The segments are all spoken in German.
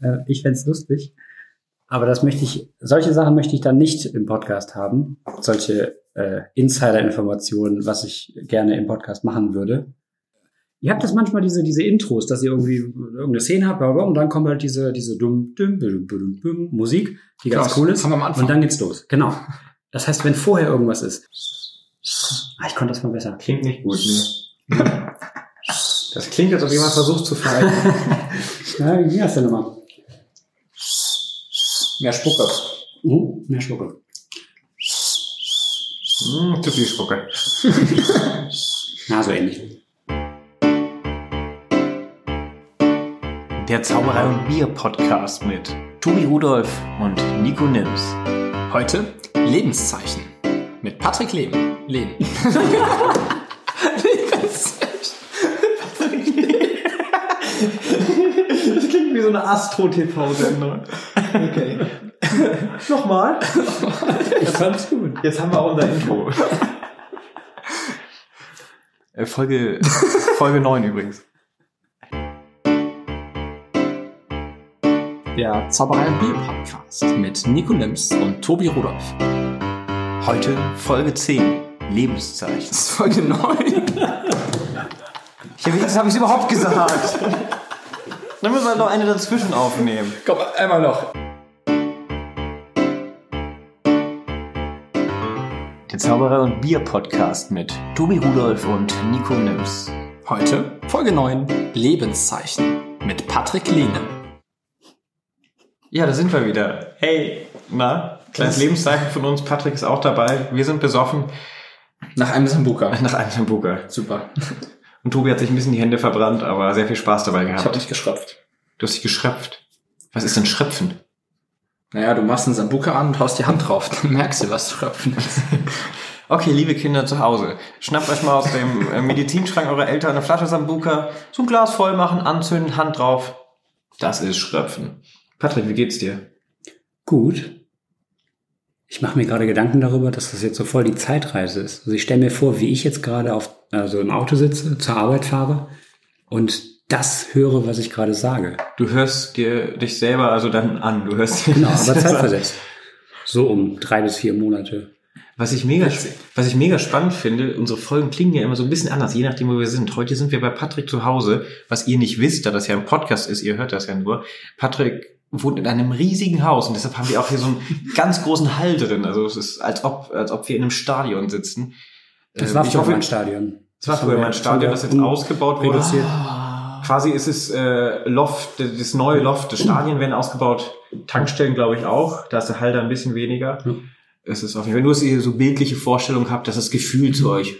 Äh, ich fände lustig. Aber das möchte ich, solche Sachen möchte ich dann nicht im Podcast haben. Solche äh, Insider-Informationen, was ich gerne im Podcast machen würde. Ihr habt das manchmal diese, diese Intros, dass ihr irgendwie irgendeine Szene habt, und dann kommt halt diese, diese dumm, dumm, dumm, dumm, dumm Musik, die ganz Krass, cool ist. Und dann geht's los. Genau. Das heißt, wenn vorher irgendwas ist. Ah, ich konnte das mal besser. Klingt nicht gut, ne? Das klingt, als ob jemand versucht zu verhalten. Ja, wie ging das denn nochmal? Mehr Spucke. Uh, mehr Schlucke. Hm, zu viel Spucke. Na, so ähnlich. Der Zauberei und Bier Podcast mit Tobi Rudolf und Nico Nims. Heute Lebenszeichen. Mit Patrick Leben. Lehn. Das klingt wie so eine Astro-TV-Sendung. Okay. Nochmal. Ich fand's gut. Jetzt haben wir auch unser Intro. Äh, Folge, Folge 9 übrigens. Der Zauberei und Bier Podcast mit Nico Nims und Tobi Rudolf. Heute Folge 10. Lebenszeichen. Das ist Folge 9. Ja, wie habe ich überhaupt gesagt? Dann müssen wir noch eine dazwischen aufnehmen. Komm, einmal noch. Der Zauberei und Bier Podcast mit Tobi Rudolf und Nico Nims. Heute Folge 9 Lebenszeichen mit Patrick Lehne. Ja, da sind wir wieder. Hey, na, kleines Lebenszeichen von uns. Patrick ist auch dabei. Wir sind besoffen Nach einem Sambuka. nach einem Sambuka. Super. Und Tobi hat sich ein bisschen die Hände verbrannt, aber sehr viel Spaß dabei Ich habe gehabt. dich geschröpft. Du hast dich geschröpft. Was ist denn Schröpfen? Naja, du machst einen Sambuka an und haust die Hand drauf. Dann merkst du, was Schröpfen ist. Okay, liebe Kinder zu Hause, schnappt euch mal aus dem äh, Medizinschrank eurer Eltern eine Flasche Sambuka, so ein Glas voll machen, anzünden, Hand drauf. Das ist Schröpfen. Patrick, wie geht's dir? Gut. Ich mache mir gerade Gedanken darüber, dass das jetzt so voll die Zeitreise ist. Also ich stelle mir vor, wie ich jetzt gerade auf, also im Auto sitze, zur Arbeit fahre und das höre, was ich gerade sage. Du hörst dir dich selber also dann an. Du hörst dir Genau, aber zeitversetzt. So um drei bis vier Monate. Was ich mega, was ich mega spannend finde, unsere Folgen klingen ja immer so ein bisschen anders, je nachdem, wo wir sind. Heute sind wir bei Patrick zu Hause, was ihr nicht wisst, da das ja ein Podcast ist, ihr hört das ja nur. Patrick wohnt in einem riesigen Haus und deshalb haben wir auch hier so einen ganz großen Hall drin. Also es ist, als ob, als ob wir in einem Stadion sitzen. Das Ähm, war früher mein Stadion. Das war früher mein Stadion, das jetzt ausgebaut wurde. reduziert. Quasi ist es äh, Loft, das neue Loft, das Stadien werden ausgebaut, Tankstellen glaube ich auch, da ist der Hall da ein bisschen weniger. Ja. Es ist auf jeden Fall, nur dass ihr so bildliche Vorstellung habt, dass das Gefühl zu euch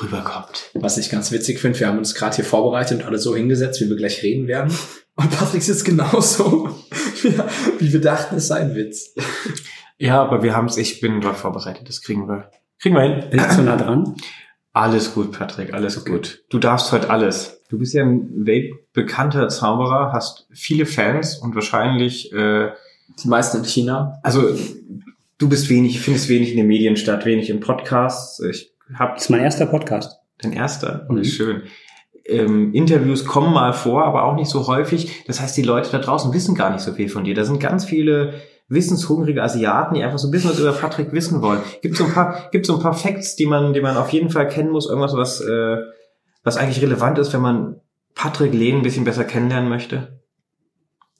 rüberkommt. Was ich ganz witzig finde, wir haben uns gerade hier vorbereitet und alle so hingesetzt, wie wir gleich reden werden. Und Patrick sitzt genauso, wie, wir dachten, es sei ein Witz. Ja, aber wir haben es, ich bin darauf vorbereitet, das kriegen wir. Kriegen wir hin. Bin ich zu nah dran? Alles gut, Patrick, alles gut. Du darfst heute alles. Du bist ja ein weltbekannter Zauberer, hast viele Fans und wahrscheinlich äh, Die meisten in China. also du bist wenig, findest wenig in den Medien statt, wenig in Podcasts. Ich hab Das ist mein erster Podcast. den erster, Mhm. mhm. schön. Ähm, Interviews kommen mal vor, aber auch nicht so häufig. Das heißt, die Leute da draußen wissen gar nicht so viel von dir. Da sind ganz viele wissenshungrige Asiaten, die einfach so ein bisschen was über Patrick wissen wollen. Gibt so ein paar, gibt so ein paar Facts, die man, die man auf jeden Fall kennen muss. Irgendwas, was, äh, was eigentlich relevant ist, wenn man Patrick Lehn ein bisschen besser kennenlernen möchte.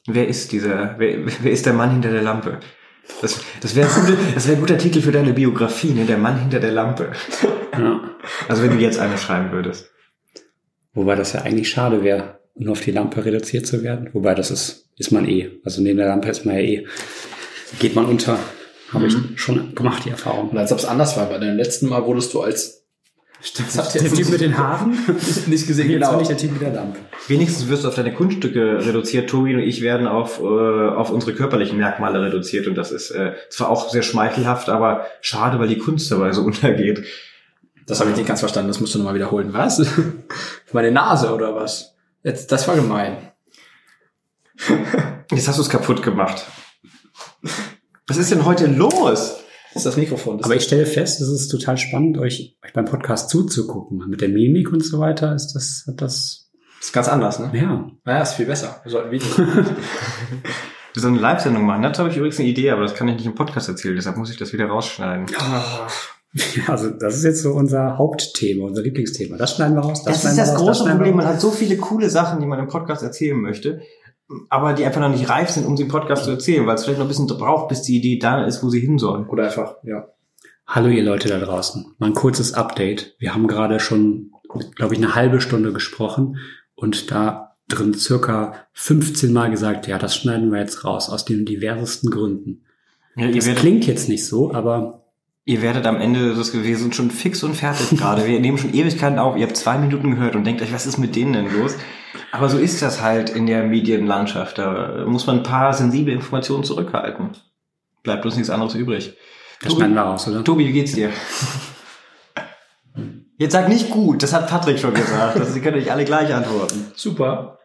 Wer ist dieser, wer, wer ist der Mann hinter der Lampe? Das, das wäre ein, guter- das wär ein guter Titel für deine Biografie, ne? Der Mann hinter der Lampe. Ja. Also wenn du jetzt eine schreiben würdest. Wobei das ja eigentlich schade wäre, nur auf die Lampe reduziert zu werden. Wobei das ist, ist man eh. Also neben der Lampe ist man ja eh. Geht man unter. Habe ich schon gemacht, die Erfahrung. Und als ob es anders war, bei deinem letzten Mal wurdest du als das hat Der Typ mit den Haaren? nicht gesehen, Jetzt genau. bin ich der Typ mit der Lampe. Wenigstens wirst du auf deine Kunststücke reduziert. Tobi und ich werden auf, äh, auf unsere körperlichen Merkmale reduziert. Und das ist äh, zwar auch sehr schmeichelhaft, aber schade, weil die Kunst dabei so untergeht. Das habe ich nicht ganz verstanden, das musst du nochmal wiederholen. Was? Meine Nase oder was? Jetzt, das war gemein. Jetzt hast du es kaputt gemacht. Was ist denn heute los? Das ist das Mikrofon. Das Aber ich stelle fest, es ist total spannend, euch, euch beim Podcast zuzugucken. Mit der Mimik und so weiter ist das, hat das ist ganz anders, ne? Ja. Naja, ist viel besser. Wir sollten Videos. So eine Live-Sendung machen. Dazu habe ich übrigens eine Idee, aber das kann ich nicht im Podcast erzählen, deshalb muss ich das wieder rausschneiden. Also das ist jetzt so unser Hauptthema, unser Lieblingsthema. Das schneiden wir raus. Das, schneiden ist wir das raus, große wir Problem. Man hat so viele coole Sachen, die man im Podcast erzählen möchte, aber die einfach noch nicht reif sind, um sie im Podcast zu erzählen, weil es vielleicht noch ein bisschen braucht, bis die Idee da ist, wo sie hin soll. Oder einfach, ja. Hallo ihr Leute da draußen. Mal ein kurzes Update. Wir haben gerade schon, glaube ich, eine halbe Stunde gesprochen und da drin circa 15 Mal gesagt, ja, das schneiden wir jetzt raus, aus den diversesten Gründen. Ja, Das klingt jetzt nicht so, aber ihr werdet am Ende, das, wir sind schon fix und fertig gerade. Wir nehmen schon Ewigkeiten auf. Ihr habt zwei Minuten gehört und denkt euch, was ist mit denen denn los? Aber so ist das halt in der Medienlandschaft. Da muss man ein paar sensible Informationen zurückhalten. Bleibt uns nichts anderes übrig. das schneiden wir raus, oder? Tobi, wie geht's dir? Jetzt sag nicht gut, das hat Patrick schon gesagt. Das, Sie können euch alle gleich antworten. Super.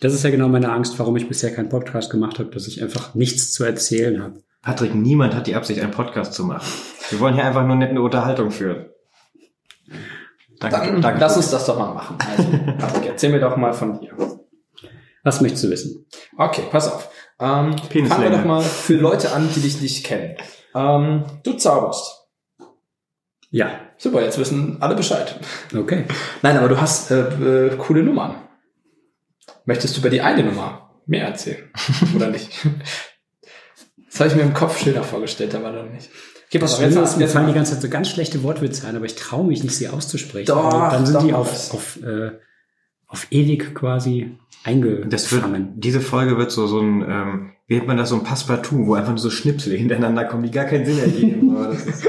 Das ist ja genau meine Angst, warum ich bisher keinen Podcast gemacht habe, dass ich einfach nichts zu erzählen habe. Patrick, niemand hat die Absicht, einen Podcast zu machen. Wir wollen hier einfach nur nett eine Unterhaltung führen. Danke, Dann danke. lass uns das doch mal machen. Also, Patrick, erzähl mir doch mal von dir. Was möchtest du wissen? Okay, pass auf. Ähm, fangen wir doch mal für Leute an, die dich nicht kennen. Ähm, du zauberst. Ja, Super, jetzt wissen alle Bescheid. okay. Nein, aber du hast äh, äh, coole Nummern. Möchtest du über die eine Nummer mehr erzählen? Oder nicht? Das habe ich mir im Kopf schöner vorgestellt, aber dann nicht. Okay, pass auf, jetzt, ist, mir fallen die ganze Zeit so ganz schlechte Wortwitze ein, aber ich traue mich nicht, sie auszusprechen. Doch, weil dann sind doch, die auf, auf, äh, auf ewig quasi Das wird, eingefangen. diese Folge wird so, so ein, ähm, wie nennt man das, so ein Passepartout, wo einfach nur so Schnipsel hintereinander kommen, die gar keinen Sinn ergeben. Aber das ist,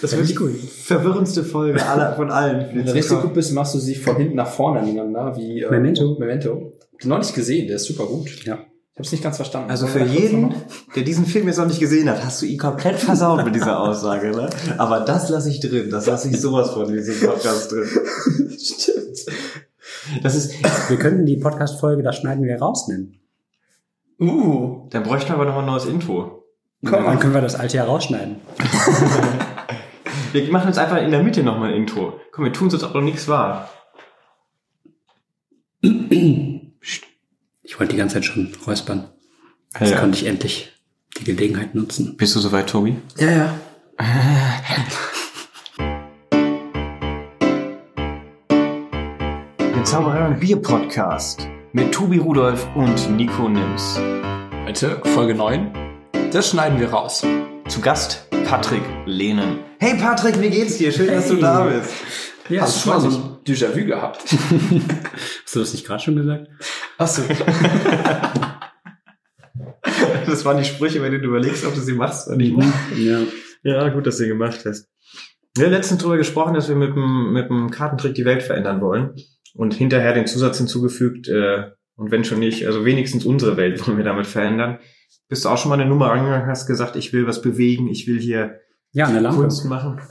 das Finde wird ich die verwirrendste Folge aller, von allen. Wenn du richtig gut bist, machst du sie von hinten nach vorne aneinander, wie äh, Memento. Memento. Noch nicht gesehen, der ist super gut. Ja. Ich habe es nicht ganz verstanden. Also für jeden, der diesen Film jetzt noch nicht gesehen hat, hast du ihn komplett versaut mit dieser Aussage, ne? Aber das lasse ich drin, das lasse ich sowas von in diesem Podcast drin. Stimmt. Das ist, Wir könnten die Podcast-Folge, das schneiden wir raus nennen. Uh, dann bräuchten wir aber noch ein neues Intro. Komm. Dann können wir das alte ja rausschneiden. Wir machen jetzt einfach in der Mitte nochmal ein Intro. Komm, wir tun es jetzt auch noch nichts wahr. Ich wollte die ganze Zeit schon räuspern. Jetzt Ja. konnte ich endlich die Gelegenheit nutzen. Bist du soweit, Tobi? ja, ja. Der Zauberer und Bier Podcast mit Tobi Rudolf und Nico Nims. Heute Folge 9. Das schneiden wir raus. Zu Gast Patrick Lehnen. Hey Patrick, wie geht's dir? Schön, dass du Hey. da bist. Ja, Hast du schon mal so ein Déjà-vu gehabt? Hast du das nicht gerade schon gesagt? Achso. Das waren die Sprüche, wenn du überlegst, ob du sie machst oder nicht. Ja. Ja, gut, dass du sie gemacht hast. Wir haben letztens darüber gesprochen, dass wir mit dem, mit dem Kartentrick die Welt verändern wollen. Und hinterher den Zusatz hinzugefügt, äh, und wenn schon nicht, also wenigstens unsere Welt wollen wir damit verändern. Bist du auch schon mal eine Nummer angegangen, hast gesagt, ich will was bewegen, ich will hier Ja, eine Lampe. Kunst machen.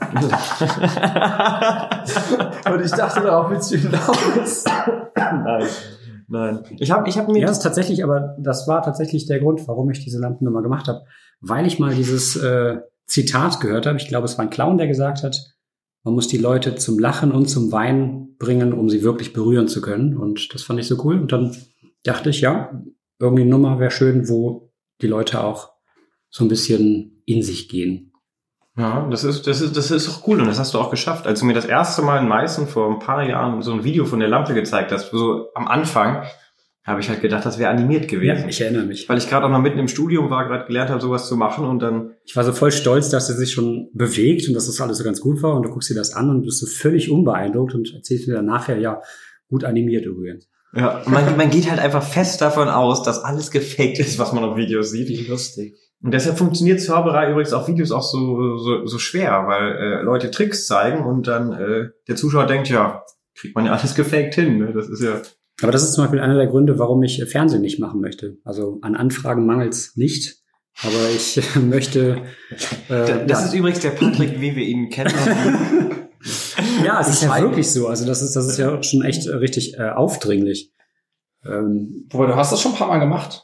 Und ich dachte, darauf willst du hinaus. Nein. Nein. Ich habe ich hab mir Ja, das tatsächlich, aber das war tatsächlich der Grund, warum ich diese Lampennummer gemacht habe. Weil ich mal dieses äh, Zitat gehört habe. Ich glaube, es war ein Clown, der gesagt hat, man muss die Leute zum Lachen und zum Weinen bringen, um sie wirklich berühren zu können. Und das fand ich so cool. Und dann dachte ich, ja, irgendwie eine Nummer wäre schön, wo die Leute auch so ein bisschen in sich gehen. Ja, das ist, das ist, das ist auch cool und das hast du auch geschafft. Als du mir das erste Mal in Meißen vor ein paar Jahren so ein Video von der Lampe gezeigt hast, so am Anfang, habe ich halt gedacht, das wäre animiert gewesen. ich erinnere mich. Weil ich gerade auch noch mitten im Studium war, gerade gelernt habe, sowas zu machen und dann, Ich war so voll stolz, dass er sich schon bewegt und dass das alles so ganz gut war. Und du guckst dir das an und bist so völlig unbeeindruckt und erzählst mir dann nachher, ja, gut animiert übrigens. ja, man, man geht halt einfach fest davon aus, dass alles gefaked ist, was man auf Videos sieht. Wie lustig. Und deshalb funktioniert Zauberei übrigens auf Videos auch so, so, so schwer, weil äh, Leute Tricks zeigen und dann äh, der Zuschauer denkt, ja, kriegt man ja alles gefaked hin. Ne? Das ist ja Aber das ist zum Beispiel einer der Gründe, warum ich Fernsehen nicht machen möchte. Also an Anfragen mangelt's nicht. Aber ich möchte. Äh, Das ja, ist übrigens der Patrick, wie wir ihn kennen. ja, es ist ja wirklich so. Also das ist, das ist ja schon echt äh, richtig äh, aufdringlich. Ähm, Wobei, du hast das schon ein paar Mal gemacht.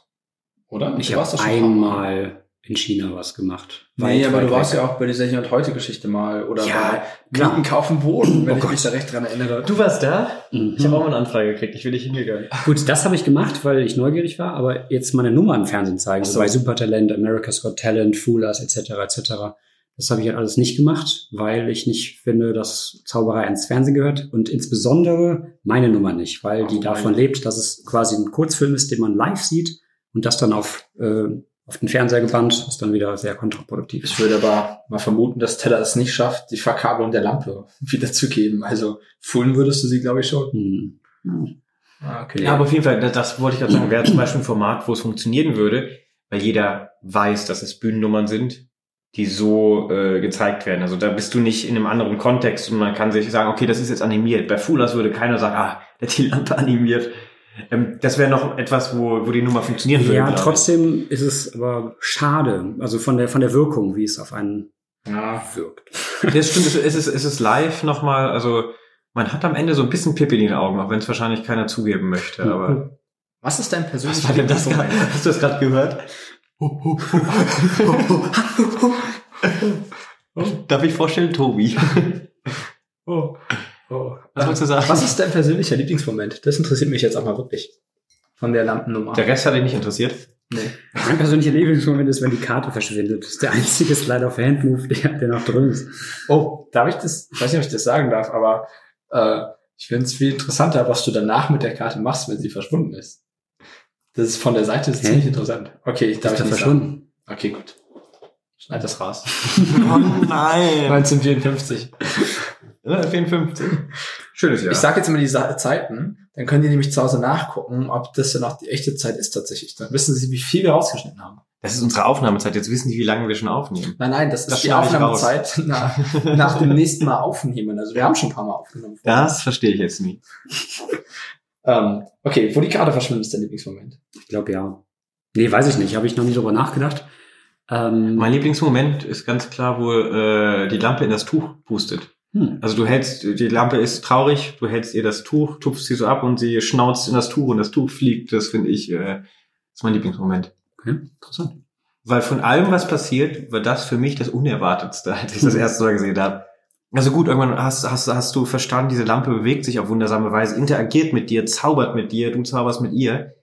Oder? ich habe das schon ein paar Mal. einmal in China was gemacht. Nee, Weit, aber weit du warst weg. ja auch bei dieser Hier und Heute Geschichte mal oder Ja, bei. Mieten kaufen Boden, wenn Oh ich Gott. mich da recht dran erinnere. Du warst da? Mhm. Ich habe auch mal eine Anfrage gekriegt. Ich will nicht hingegangen. Gut, das habe ich gemacht, weil ich neugierig war, aber jetzt meine Nummer im Fernsehen zeigen, so so. bei Supertalent, America's Got Talent, Foolers etc. etc. Das habe ich halt alles nicht gemacht, weil ich nicht finde, dass Zauberei ans Fernsehen gehört und insbesondere meine Nummer nicht, weil die Oh, davon meine. lebt, dass es quasi ein Kurzfilm ist, den man live sieht und das dann auf, äh, auf den Fernseher gebannt, ist dann wieder sehr kontraproduktiv. Ich würde aber mal vermuten, dass Teller es nicht schafft, die Verkabelung der Lampe wiederzugeben. Also füllen würdest du sie, glaube ich, schon. Hm. Hm. Okay. Ja, aber auf jeden Fall, das, das wollte ich gerade sagen, wäre zum Beispiel ein Format, wo es funktionieren würde, weil jeder weiß, dass es Bühnennummern sind, die so äh, gezeigt werden. Also da bist du nicht in einem anderen Kontext und man kann sich sagen, okay, das ist jetzt animiert. Bei Fulas würde keiner sagen, ah, der hat die Lampe animiert. Ähm, das wäre noch etwas, wo, wo die Nummer funktionieren würde. Ja, trotzdem ist es aber schade, also von der, von der Wirkung, wie es auf einen ja. wirkt. Das stimmt, es ist, es ist live nochmal, also man hat am Ende so ein bisschen Pipi in den Augen, auch wenn es wahrscheinlich keiner zugeben möchte. Aber Was ist dein persönlicher was war denn das? Lieblingsmoment? Hast du das gerade gehört? Darf ich vorstellen, Tobi? Oh. Oh. Was wolltest du sagen? Was ist dein persönlicher Lieblingsmoment? Das interessiert mich jetzt auch mal wirklich. Von der Lampennummer. Der Rest hat dich nicht interessiert. nee. Mein persönlicher Lieblingsmoment ist, wenn die Karte verschwindet. Das ist der einzige Slide of Hand Move, der, der noch drin ist. Oh, darf ich das? Ich weiß nicht, ob ich das sagen darf, aber äh, ich finde es viel interessanter, was du danach mit der Karte machst, wenn sie verschwunden ist. Das ist von der Seite ist ziemlich interessant. Okay, ich darf Ist ich er nicht verschwunden? sagen. Okay, gut. Schneid das raus. Oh nein. 1954. 54. Schönes Jahr. Ich sage jetzt immer die Zeiten, dann können die nämlich zu Hause nachgucken, ob das dann auch die echte Zeit ist tatsächlich. Dann wissen sie, wie viel wir rausgeschnitten haben. das ist unsere Aufnahmezeit. Jetzt wissen die, wie lange wir schon aufnehmen. Nein, nein, das ist Das die schneide ich Aufnahmezeit nach, nach dem nächsten Mal aufnehmen. Also wir haben schon ein paar Mal aufgenommen. Das verstehe ich jetzt nie. Ähm, okay, wo die Karte verschwindet, ist der Lieblingsmoment. Ich glaube ja. Nee, weiß ich nicht. Habe ich noch nie drüber nachgedacht. Ähm, Mein Lieblingsmoment ist ganz klar, wo äh, die Lampe in das Tuch pustet. Hm. Also du hältst, die Lampe ist traurig, du hältst ihr das Tuch, tupfst sie so ab und sie schnauzt in das Tuch und das Tuch fliegt. Das finde ich, äh, ist mein Lieblingsmoment. Okay, interessant. Weil von allem, was passiert, war das für mich das Unerwartetste, als ich das erste Mal gesehen habe. Also gut, irgendwann hast, hast, hast du verstanden, diese Lampe bewegt sich auf wundersame Weise, interagiert mit dir, zaubert mit dir, du zauberst mit ihr.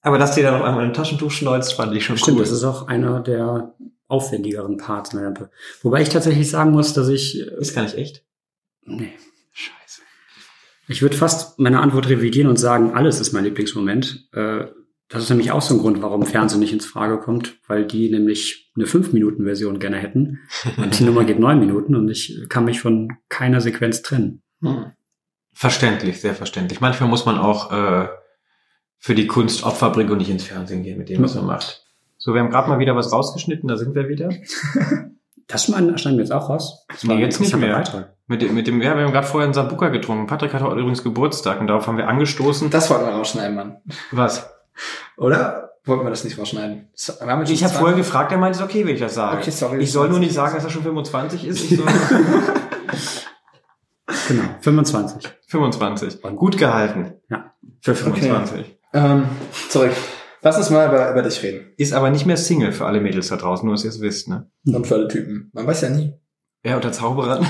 Aber dass dir dann auf einmal ein Taschentuch schneuzt, fand ich schon Stimmt, cool. das ist auch einer der aufwendigeren Parts in der Lampe. Wobei ich tatsächlich sagen muss, dass ich, ist gar nicht echt. Nee, Scheiße. ich würde fast meine Antwort revidieren und sagen, alles ist mein Lieblingsmoment. Äh, Das ist nämlich auch so ein Grund, warum Fernsehen nicht ins Frage kommt, weil die nämlich eine 5-Minuten-Version gerne hätten. Und die Nummer geht 9 Minuten und ich kann mich von keiner Sequenz trennen. Hm. Verständlich, sehr verständlich. Manchmal muss man auch äh, für die Kunst Opfer bringen und nicht ins Fernsehen gehen mit dem, was man macht. So, wir haben gerade mal wieder was rausgeschnitten, da sind wir wieder. Das schneiden schneiden wir jetzt auch raus. Das Nee, ein jetzt nicht mehr. Beitrag. Mit dem, mit dem, ja, wir haben gerade vorher einen Sambuca getrunken. Patrick hatte heute übrigens Geburtstag und darauf haben wir angestoßen. Das wollten wir rausschneiden, Mann. Was? Oder? Wollten wir das nicht rausschneiden? Ich habe vorher gefragt, er meinte, es ist okay, wenn ich das sage. Okay, sorry. Ich soll nur nicht sagen, dass er schon 25 ist. Ich soll Genau, 25. 25. Gut gehalten. Ja. Für 25. Ähm, zurück. Lass uns mal über, über dich reden. Ist aber nicht mehr Single für alle Mädels da draußen, nur dass ihr es wisst, ne? Und für alle Typen. Man weiß ja nie. Ja, unter Zauberern.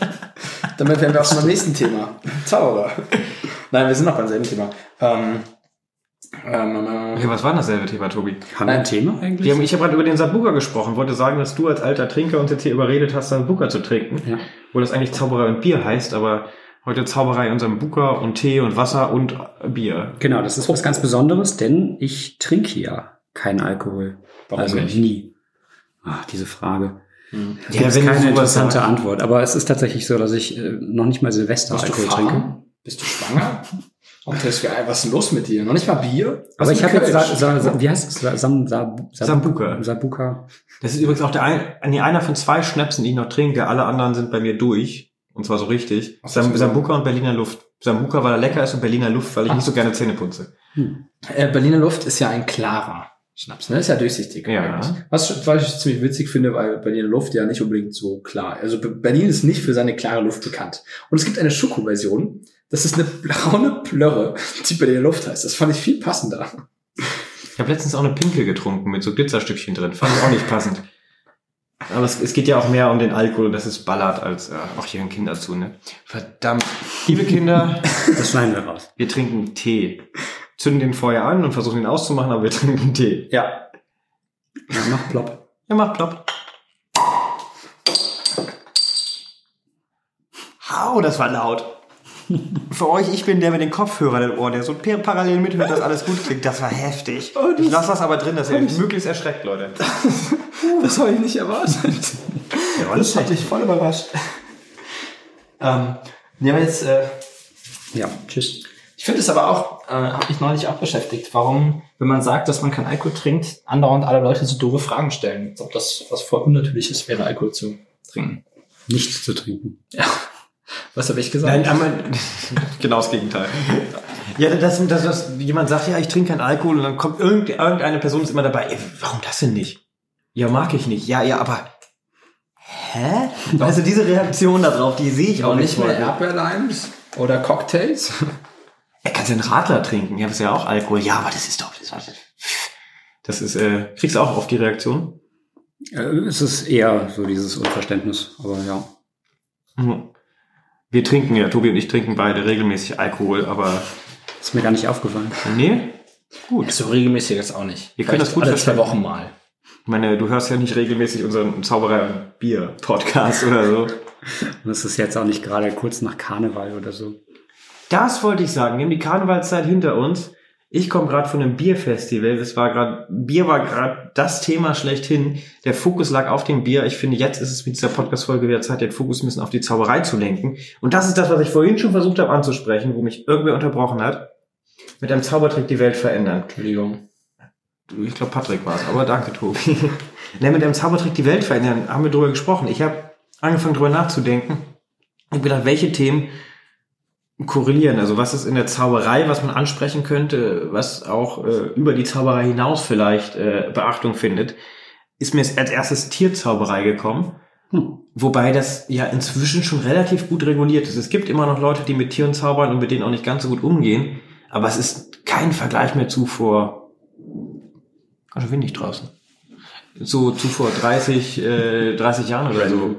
Damit wären wir auch schon beim nächsten Thema. Zauberer. Nein, wir sind noch beim selben Thema. Ähm, ähm, Okay, ähm, was war denn dasselbe Thema, Tobi? Haben wir ein Thema eigentlich? Haben, ich habe gerade über den Sambuca gesprochen, wollte sagen, dass du als alter Trinker uns jetzt hier überredet hast, Sambuca zu trinken. Ja. Wo das eigentlich Zauberei und Bier heißt, aber heute Zauberei und Sambuca und Tee und Wasser und Bier. Genau, das ist was ganz Besonderes, denn ich trinke ja keinen Alkohol. Warum also nicht? nie. Ach, diese Frage. hm. Da gibt es keine interessante Antwort. Aber es ist tatsächlich so, dass ich äh, noch nicht mal Silvester Bist Alkohol trinke. Bist du schwanger? Und das wär, was ist los mit dir? Noch nicht mal Bier? Was Aber ich habe jetzt, sa, sa, sa, wie heißt es? Sa- Sam, sa, sa, Sambuca. Sabuka. Das ist übrigens auch der ein, nee, einer von zwei Schnäpsen, die ich noch trinke. Alle anderen sind bei mir durch. Und zwar so richtig. Ach, Sam, Sambuca und Berliner Luft. Sambuca, weil er lecker ist und Berliner Luft, weil ich nicht so gerne Zähne putze. Hm. Äh, Berliner Luft ist ja ein klarer Schnaps, ne? Ist ja durchsichtig. Ja. eigentlich. Was, was ich ziemlich witzig finde, weil Berliner Luft ja nicht unbedingt so klar. Also Be- Berlin ist nicht für seine klare Luft bekannt. Und es gibt eine Schoko-Version. Das ist eine braune Plörre, die Berliner Luft heißt. Das fand ich viel passender. Ich habe letztens auch eine Pinke getrunken mit so Glitzerstückchen drin. Fand ich auch nicht passend. Aber es, es geht ja auch mehr um den Alkohol, dass es ballert, als äh, auch hier ein Kinder zu, ne? Verdammt. Liebe Kinder, Das schneiden wir raus. wir trinken Tee. Zünden den vorher an und versuchen ihn auszumachen, aber wir trinken Tee. Ja. Ja, mach plopp. Ja, mach plopp. Hau, das war laut. Für euch, ich bin der mit den Kopfhörern im Ohr, der so parallel mithört, dass alles gut klingt. Das war heftig. Ich lasse das aber drin, dass ihr möglichst erschreckt, Leute. Das habe ich nicht erwartet. Ja, Das hat dich voll überrascht. ähm, nee, aber jetzt, äh, Ja, tschüss. ich finde es aber auch, äh, habe mich neulich auch beschäftigt, warum, wenn man sagt, dass man kein Alkohol trinkt, andauernd alle Leute so doofe Fragen stellen. Als ob das was voll Unnatürliches wäre, Alkohol zu trinken. Nichts zu trinken. Ja. Was habe ich gesagt? Nein, einmal, genau das Gegenteil. Ja, das, das, was jemand sagt, ja, ich trinke keinen Alkohol und dann kommt irgend, irgendeine Person ist immer dabei, ey, warum das denn nicht? Ja, mag ich nicht. Ja, ja, aber hä? Also diese Reaktion darauf, die sehe ich auch auch nicht. nicht mehr. Erdbeerlimes oder Cocktails? Er kann einen Radler trinken, ja, das ist ja auch Alkohol. Ja, aber das ist doch, das, das ist, äh, kriegst du auch oft die Reaktion? Äh, es ist eher so dieses Unverständnis, aber ja. Mhm. Wir trinken ja, Tobi und ich trinken beide regelmäßig Alkohol, aber Ist mir gar nicht aufgefallen. nee, gut. So regelmäßig jetzt auch nicht. Wir können das gut alle zwei. Wochen mal. Ich meine, du hörst ja nicht regelmäßig unseren Zauberer und Bier Podcast oder so. Und es ist jetzt auch nicht gerade kurz nach Karneval oder so. Das wollte ich sagen. Wir haben die Karnevalszeit hinter uns. Ich komme gerade von einem Bierfestival. Das war gerade Bier war gerade das Thema schlechthin. Der Fokus lag auf dem Bier. Ich finde, jetzt ist es mit dieser Podcast-Folge wieder Zeit, den Fokus ein bisschen auf die Zauberei zu lenken. Und das ist das, was ich vorhin schon versucht habe anzusprechen, wo mich irgendwer unterbrochen hat. Mit einem Zaubertrick die Welt verändern. Entschuldigung. Ich glaube, Patrick war es, aber danke, Tobi. ne, mit einem Zaubertrick die Welt verändern, haben wir drüber gesprochen. Ich habe angefangen, drüber nachzudenken und gedacht, welche Themen korrelieren. Also was ist in der Zauberei, was man ansprechen könnte, was auch äh, über die Zauberei hinaus vielleicht äh, Beachtung findet, ist mir als erstes Tierzauberei gekommen. Hm. Wobei das ja inzwischen schon relativ gut reguliert ist. Es gibt immer noch Leute, die mit Tieren zaubern und mit denen auch nicht ganz so gut umgehen. Aber es ist kein Vergleich mehr zu vor, ganz schön windig draußen. So zu vor 30, äh, 30 Jahren oder so.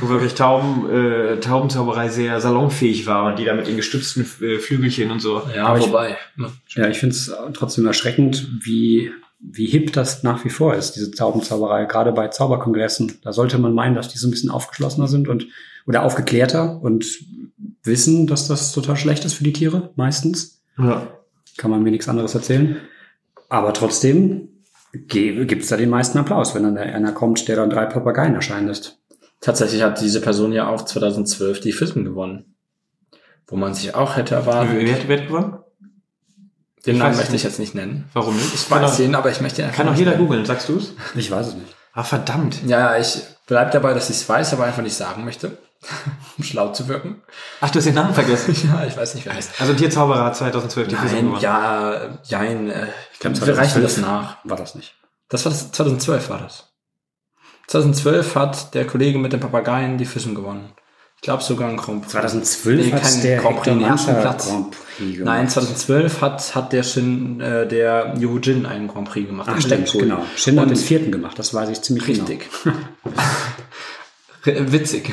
Wo wirklich Tauben, äh, Taubenzauberei sehr salonfähig war und die da mit den gestützten äh, Flügelchen und so. Ja, Aber ich- wobei. ne? Ja, ich finde es trotzdem erschreckend, wie, wie hip das nach wie vor ist, diese Taubenzauberei, gerade bei Zauberkongressen. Da sollte man meinen, dass die so ein bisschen aufgeschlossener sind und oder aufgeklärter und wissen, dass das total schlecht ist für die Tiere, meistens. Ja. Kann man mir nichts anderes erzählen. Aber trotzdem gibt es da den meisten Applaus, wenn dann der einer kommt, der dann drei Papageien erscheinen lässt. Tatsächlich hat diese Person ja auch 2012 die FISM gewonnen. Wo man sich auch hätte erwartet. Wer, wer hat gewonnen? Den Ich Namen möchte ich nicht. jetzt nicht nennen. Warum nicht? Ich weiß ihn, aber ich möchte ihn einfach Kann auch nicht jeder nennen. googeln, sagst du's? Ich weiß es nicht. Ah, verdammt. Ja, ich bleib dabei, dass ich es weiß, aber einfach nicht sagen möchte. um schlau zu wirken. Ach, du hast den Namen vergessen. Ja, ich weiß nicht, wer heißt. Also Tierzauberer hat 2012 die Nein, gewonnen. ja, jein. Äh, glaub, wir reichen 2012 das nach. War das nicht. Das war das, 2012 war das. 2012 hat der Kollege mit den Papageien die Füssen gewonnen. Ich glaube sogar ein Grand Prix. 2012 Nee, hat der Grand Prix, Hector den ersten Platz. Grand Prix gemacht. Nein, 2012 hat, hat der Shin, äh, der Yu Jin einen Grand Prix gemacht. Ach, im stimmt, genau. Shin hat Und- den vierten gemacht, das weiß ich ziemlich Richtig. R- Witzig.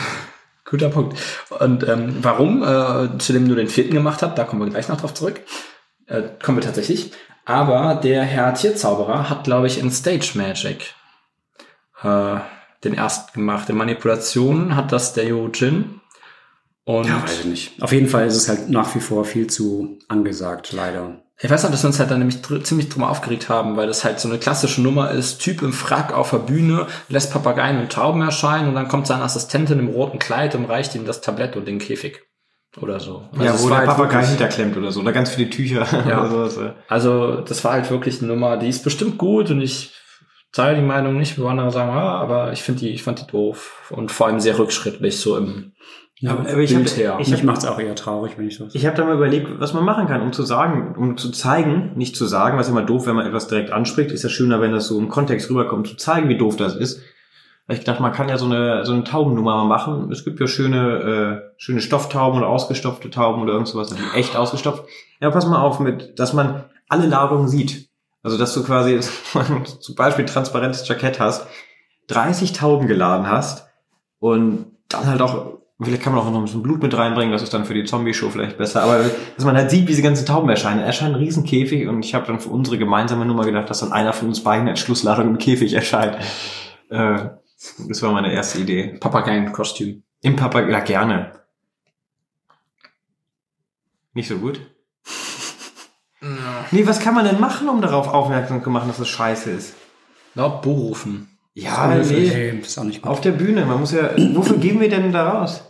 Guter Punkt. Und ähm, warum äh, zu dem nur den vierten gemacht hat, da kommen wir gleich noch drauf zurück. Äh, kommen wir tatsächlich. Aber der Herr Tierzauberer hat, glaube ich, in Stage Magic äh, den ersten gemacht. In Manipulationen hat das der Jin. Und. Ja, weiß ich nicht. Auf jeden Fall ist es halt nach wie vor viel zu angesagt, leider. Ich weiß noch, dass wir uns halt dann nämlich dr ziemlich drum aufgeregt haben, weil das halt so eine klassische Nummer ist. Typ im Frack auf der Bühne, lässt Papageien und Tauben erscheinen und dann kommt seine Assistentin im roten Kleid und reicht ihm das Tablett und den Käfig. Oder so. Ja, es wo der halt Papagei hinterklemmt oder so. Oder ganz viele Tücher Ja. oder sowas. äh. Also, das war halt wirklich eine Nummer, die ist bestimmt gut und ich teile die Meinung nicht, wo andere sagen, ah, aber ich finde die, ich fand die doof und vor allem sehr rückschrittlich so im Ja, Aber- aber ich Bild hab- her. ich Mich macht's auch eher traurig, wenn ich so. Ich habe da mal überlegt, was man machen kann, um zu sagen, um zu zeigen, nicht zu sagen, was immer doof, wenn man etwas direkt anspricht, ist ja schöner, wenn das so im Kontext rüberkommt, zu zeigen, wie doof das ist. Weil ich dachte, man kann ja so eine, so eine Taubennummer mal machen. Es gibt ja schöne, äh, schöne Stofftauben oder ausgestopfte Tauben oder irgend sowas, die echt ausgestopft. Ja, pass mal auf mit, dass man alle Ladungen sieht. Also, dass du quasi zum Beispiel ein transparentes Jackett hast, 30 Tauben geladen hast und dann halt auch, vielleicht kann man auch noch ein bisschen Blut mit reinbringen, das ist dann für die Zombie-Show vielleicht besser, aber dass man halt sieht, wie diese ganzen Tauben erscheinen. Erscheinen ein Riesenkäfig und ich habe dann für unsere gemeinsame Nummer gedacht, dass dann einer von uns beiden als Schlussladung im Käfig erscheint. Äh, das war meine erste Idee. Papageien-Kostüm. Im Papa, ja gerne. Nicht so gut? Nee, was kann man denn machen, um darauf aufmerksam zu machen, dass das scheiße ist? Na, berufen. Ja, Nee, nee. das ist auch nicht gut. Auf der Bühne. Man muss ja, wofür gehen wir denn da raus?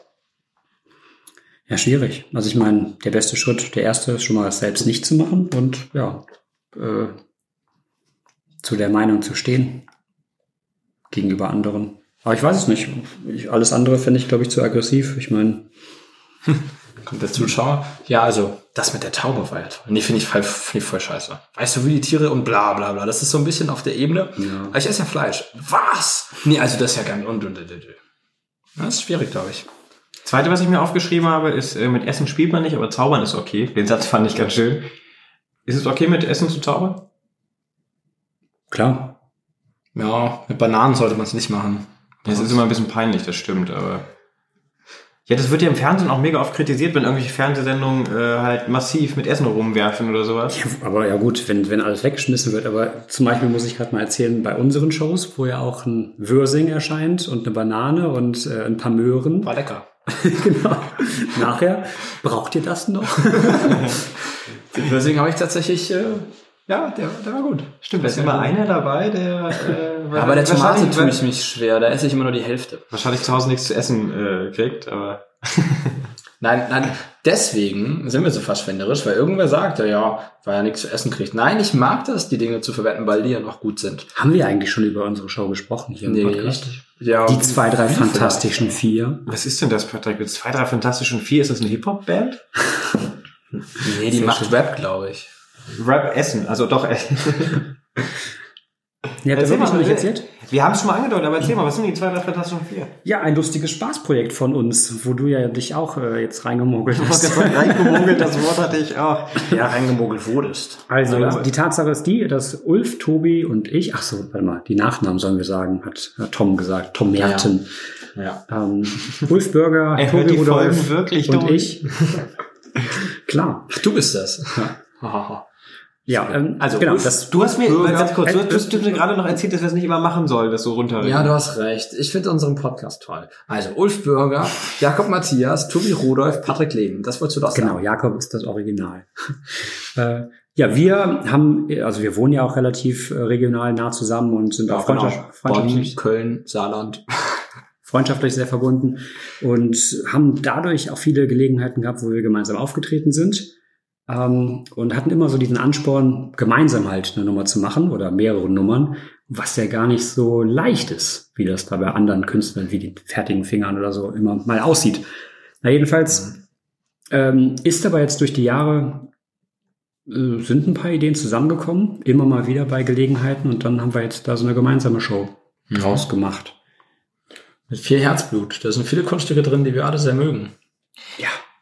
Ja, schwierig. Also ich meine, der beste Schritt, der erste ist schon mal, es selbst nicht zu machen und ja, äh, zu der Meinung zu stehen gegenüber anderen. Aber ich weiß es nicht. Ich, alles andere fände ich, glaube ich, zu aggressiv. Ich meine, Kommt der Zuschauer? Ja, also, das mit der Taube war ja toll. Nee, finde ich, voll- finde ich voll scheiße. Weißt du, wie die Tiere und bla bla bla. Das ist so ein bisschen auf der Ebene. Ja. Ich esse ja Fleisch. Was? Nee, also das ist ja ganz und und und. und. Das ist schwierig, glaube ich. Zweite, was ich mir aufgeschrieben habe, ist, äh, mit Essen spielt man nicht, aber Zaubern ist okay. Den Satz fand ich ganz schön. Ist es okay, mit Essen zu zaubern? klar. Ja, mit Bananen sollte man es nicht machen. Das ist immer ein bisschen peinlich, das stimmt, aber. Ja, das wird ja im Fernsehen auch mega oft kritisiert, wenn irgendwelche Fernsehsendungen äh, halt massiv mit Essen rumwerfen oder sowas. Ja, aber ja gut, wenn, wenn alles weggeschmissen wird. Aber zum Beispiel muss ich gerade mal erzählen, bei unseren Shows, wo ja auch ein Würsing erscheint und eine Banane und äh, ein paar Möhren. War lecker. genau. Nachher, braucht ihr das noch? Deswegen habe ich tatsächlich, äh, ja, der, der war gut. Stimmt, da ist immer einer dabei, der. Äh, Ja, bei der Tomate tue ich mich schwer. Da esse ich immer nur die Hälfte. Wahrscheinlich zu Hause nichts zu essen äh, kriegt, aber. Nein, nein, deswegen sind wir so verschwenderisch, weil irgendwer sagt, ja, ja, weil er nichts zu essen kriegt. Nein, ich mag das, die Dinge zu verwenden, weil die ja noch gut sind. Haben wir eigentlich schon über unsere Show gesprochen hier im Podcast? Ja, Die zwei, drei fantastischen vier. Was ist denn das, Patrick? Mit zwei, drei Fantastischen Vier, ist das eine Hip-Hop-Band? Nee, die macht Rap, glaube ich. Rap Essen, also doch Essen. Ja, habt ihr wirklich noch nicht erzählt? Wir haben es schon mal angedeutet, aber erzähl mal, was sind die zwei, drei Fantastischen Vier? Ja, ein lustiges Spaßprojekt von uns, wo du ja dich auch äh, jetzt reingemogelt Du hast hast. jetzt reingemogelt, das Wort hatte ich auch. Ja, reingemogelt wurdest. Also, Ja. die Tatsache ist die, dass Ulf, Tobi und ich, ach so, warte mal, die Nachnamen sollen wir sagen, hat, hat Tom gesagt, Tom Merten. Ja. Ähm, Ulf Bürger, Er hört Tobi Folgen wirklich und durch. ich. Klar. Ach, du bist das. Hahaha. Ja, ähm, Also, genau, das, Du hast mir, ganz kurz, du, Äh, du hast mir gerade noch erzählt, dass wir es nicht immer machen sollen, das so runter. Ja, du hast recht. Ich finde unseren Podcast toll. Also, Ulf Bürger, Jakob Matthias, Tobi Rudolph, Patrick Leben. Das wolltest du doch Genau, sagen. Jakob ist das Original. äh, ja, wir haben, also wir wohnen ja auch relativ äh, regional nah zusammen und sind auch genau. freundschaft, Bonn, freundschaftlich, Köln, Saarland. freundschaftlich sehr verbunden und haben dadurch auch viele Gelegenheiten gehabt, wo wir gemeinsam aufgetreten sind ähm, und hatten immer so diesen Ansporn, gemeinsam halt eine Nummer zu machen oder mehrere Nummern, was ja gar nicht so leicht ist, wie das da bei anderen Künstlern wie die fertigen Fingern oder so immer mal aussieht. Na jedenfalls ähm, ist aber jetzt durch die Jahre äh, sind ein paar Ideen zusammengekommen, immer mal wieder bei Gelegenheiten und dann haben wir jetzt da so eine gemeinsame Show draus gemacht. Mit viel Herzblut. Da sind viele Kunststücke drin, die wir alle sehr mögen.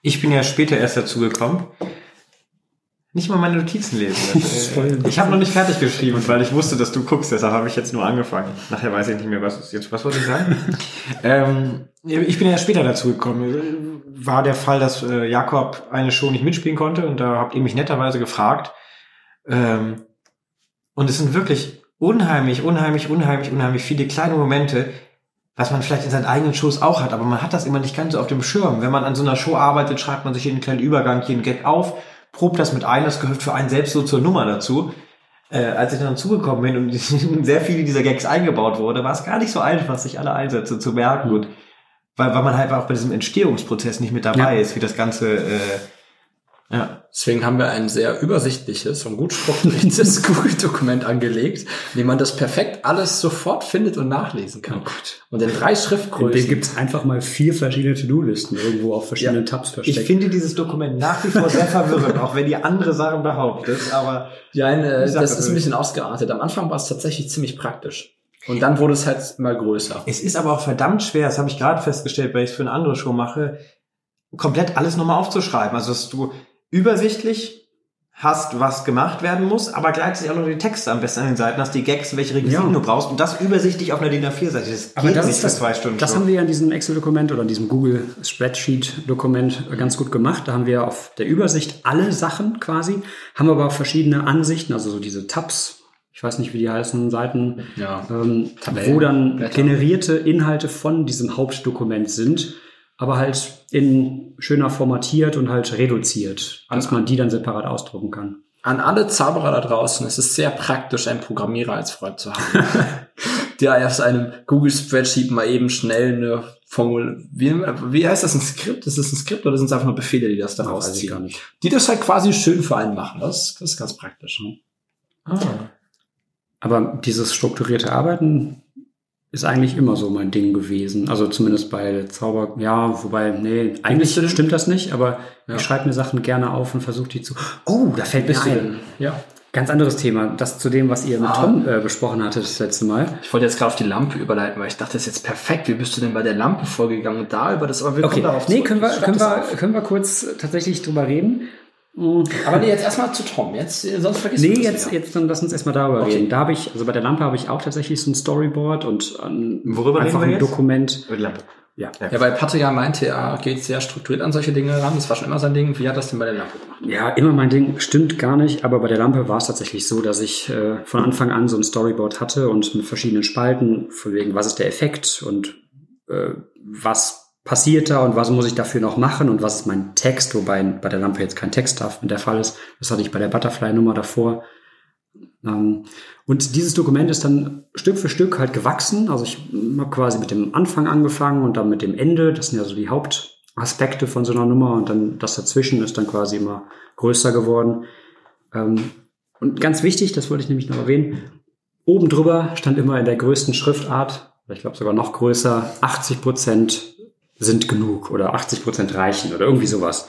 Ich bin ja später erst dazu gekommen. Nicht mal meine Notizen lesen. voll- ich habe noch nicht fertig geschrieben, weil ich wusste, dass du guckst, deshalb habe ich jetzt nur angefangen. Nachher weiß ich nicht mehr, was jetzt, was wollte ich sagen? ähm, ich bin ja später dazu gekommen. War der Fall, dass äh, Jakob eine Show nicht mitspielen konnte und da habt ihr mich netterweise gefragt. Ähm, und es sind wirklich unheimlich, unheimlich, unheimlich, unheimlich viele kleine Momente, was man vielleicht in seinen eigenen Shows auch hat, aber man hat das immer nicht ganz so auf dem Schirm. Wenn man an so einer Show arbeitet, schreibt man sich jeden kleinen Übergang, jeden Gag auf, probt das mit ein, das gehört für einen selbst so zur Nummer dazu. Äh, als ich dann zugekommen bin und sehr viele dieser Gags eingebaut wurde, war es gar nicht so einfach, sich alle Einsätze zu merken und weil, weil man halt auch bei diesem Entstehungsprozess nicht mit dabei Ja. ist, wie das Ganze, äh, ja. Deswegen haben wir ein sehr übersichtliches und gut strukturiertes Google-Dokument angelegt, in dem man das perfekt alles sofort findet und nachlesen kann. Und in drei In Schriftgrößen. dem gibt es einfach mal vier verschiedene To-Do-Listen irgendwo auf verschiedenen Tabs versteckt. Ich finde dieses Dokument nach wie vor sehr verwirrend, auch wenn ihr andere Sachen behauptet, aber Ja, eine, sag das ist ein bisschen ausgeartet. Am Anfang war es tatsächlich ziemlich praktisch. Und dann wurde es halt mal größer. Es ist aber auch verdammt schwer, das habe ich gerade festgestellt, weil ich es für eine andere Show mache, komplett alles nochmal aufzuschreiben. Also dass du übersichtlich hast, was gemacht werden muss, aber gleichzeitig auch noch die Texte am besten an den Seiten hast, die Gags, welche Requisiten Ja. du brauchst und das übersichtlich auf einer DIN A4-Seite. Das Aber geht das nicht ist für das, zwei Stunden. das Show. haben wir ja in diesem Excel-Dokument oder in diesem Google Spreadsheet-Dokument ganz gut gemacht. Da haben wir auf der Übersicht alle Sachen quasi, haben aber auch verschiedene Ansichten, also so diese Tabs, ich weiß nicht, wie die heißen, Seiten, Ja. ähm, Tabellen, wo dann Blätter. generierte Inhalte von diesem Hauptdokument sind, aber halt in schöner formatiert und halt reduziert, dass An- man die dann separat ausdrucken kann. An alle Zauberer da draußen, es ist sehr praktisch, einen Programmierer als Freund zu haben. der aus einem Google Spreadsheet mal eben schnell eine Formel, wie, wie heißt das, ein Skript? Ist das ein Skript oder sind es einfach nur Befehle, die das da rausziehen? Die das halt quasi schön für einen machen. Das, das ist ganz praktisch. Ne? Ah. Aber dieses strukturierte Arbeiten ist eigentlich immer so mein Ding gewesen. Also zumindest bei Zauber, ja, wobei, nee, eigentlich stimmt das nicht, aber Ja. ich schreibe mir Sachen gerne auf und versuche die zu. Oh, da fällt mir ein. Ja. Ganz anderes Thema. Das zu dem, was ihr mit Ah. Tom äh, besprochen hattet das letzte Mal. Ich wollte jetzt gerade auf die Lampe überleiten, weil ich dachte, das ist jetzt perfekt. Wie bist du denn bei der Lampe vorgegangen und da über das? Aber wir Okay, kommen darauf nee, können wir, können wir, können wir kurz tatsächlich drüber reden. Mm, Aber nee, jetzt erstmal zu Tom. Jetzt, äh, sonst vergisst du Nee, das jetzt, wieder. jetzt dann lass uns erstmal darüber Okay. reden. Da habe ich, also bei der Lampe habe ich auch tatsächlich so ein Storyboard und ein, Worüber einfach reden wir ein jetzt? Dokument. Mit Lampe. Ja. Ja, weil Patrick ja meinte, er geht sehr strukturiert an solche Dinge ran. Das war schon immer sein Ding. Wie hat das denn bei der Lampe gemacht? Ja, immer mein Ding. Stimmt gar nicht. Aber bei der Lampe war es tatsächlich so, dass ich äh, von Anfang an so ein Storyboard hatte und mit verschiedenen Spalten, von wegen, was ist der Effekt und äh, was passiert da und was muss ich dafür noch machen und was ist mein Text, wobei bei der Lampe jetzt kein Text der Fall ist. Das hatte ich bei der Butterfly-Nummer davor. Ähm, und dieses Dokument ist dann Stück für Stück halt gewachsen. Also ich habe quasi mit dem Anfang angefangen und dann mit dem Ende. Das sind ja so die Hauptaspekte von so einer Nummer. Und dann das dazwischen ist dann quasi immer größer geworden. Ähm, und ganz wichtig, das wollte ich nämlich noch erwähnen, oben drüber stand immer in der größten Schriftart, ich glaube sogar noch größer, 80 Prozent sind genug oder 80 Prozent reichen oder irgendwie sowas.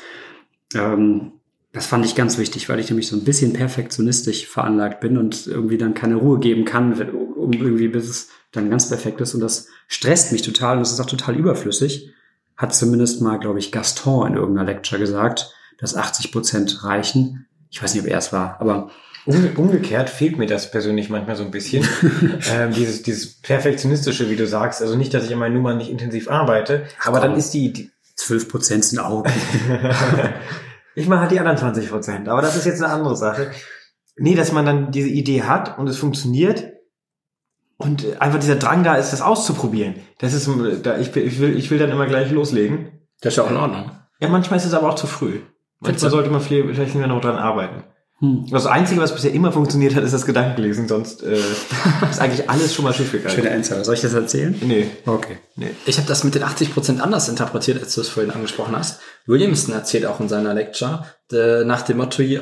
Ähm, das fand ich ganz wichtig, weil ich nämlich so ein bisschen perfektionistisch veranlagt bin und irgendwie dann keine Ruhe geben kann, um irgendwie bis es dann ganz perfekt ist. Und das stresst mich total und es ist auch total überflüssig. Hat zumindest mal, glaube ich, Gaston in irgendeiner Lecture gesagt, dass 80 Prozent reichen. Ich weiß nicht, ob er es war, aber Umge umgekehrt fehlt mir das persönlich manchmal so ein bisschen. ähm, dieses, dieses Perfektionistische, wie du sagst. Also nicht, dass ich an meinen Nummern nicht intensiv arbeite, aber dann ist die, die 12 Prozent sind auch okay. ich mache halt die anderen 20 Prozent, aber das ist jetzt eine andere Sache. Nee, dass man dann diese Idee hat und es funktioniert und äh, einfach dieser Drang da ist, das auszuprobieren. Das ist, da ich, ich will, ich will dann immer gleich loslegen. Das ist ja auch in Ordnung. Ja, manchmal ist es aber auch zu früh. Manchmal sollte man viel, vielleicht noch dran arbeiten. Hm. Das Einzige, was bisher immer funktioniert hat, ist das Gedankenlesen. Sonst äh, ist eigentlich alles schon mal schief gegangen. Schöner Answer. Soll ich das erzählen? Nee, Okay. nee. Ich habe das mit den 80% anders interpretiert, als du es vorhin angesprochen hast. Williamson erzählt auch in seiner Lecture äh, nach dem Motto, äh,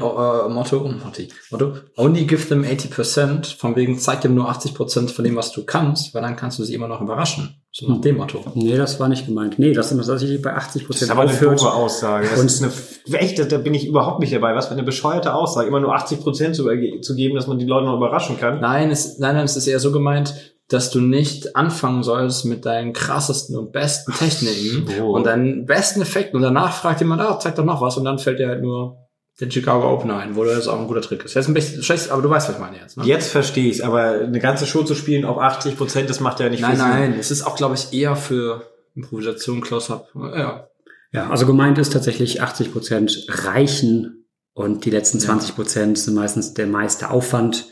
Motto, oh, Motto, Motto, only give them 80%, von wegen zeig dem nur 80% von dem, was du kannst, weil dann kannst du sie immer noch überraschen. So nach dem Motto. Nee, das war nicht gemeint. Nee, das ist tatsächlich bei 80 Das Prozent ist aber eine doofe Aussage. Das Und- ist eine, echt, da- da bin ich überhaupt nicht dabei. Was für eine bescheuerte Aussage. Immer nur 80 Prozent zu, zu geben, dass man die Leute noch überraschen kann. Nein, es, nein, nein, es ist eher so gemeint, dass du nicht anfangen sollst mit deinen krassesten und besten Techniken So. und deinen besten Effekten und danach fragt jemand, ah, zeig doch noch was und dann fällt dir halt nur der Chicago Open ein, wo das auch ein guter Trick ist. Das ist ein bisschen scheiße, aber du weißt, was ich meine jetzt. Ne? Jetzt verstehe ich aber eine ganze Show zu spielen auf 80 Prozent, das macht ja nicht Nein, viel Sinn. nein, es ist auch, glaube ich, eher für Improvisation, Close-Up. Ja. Ja, also gemeint ist tatsächlich 80 Prozent reichen und die letzten 20 Prozent sind meistens der meiste Aufwand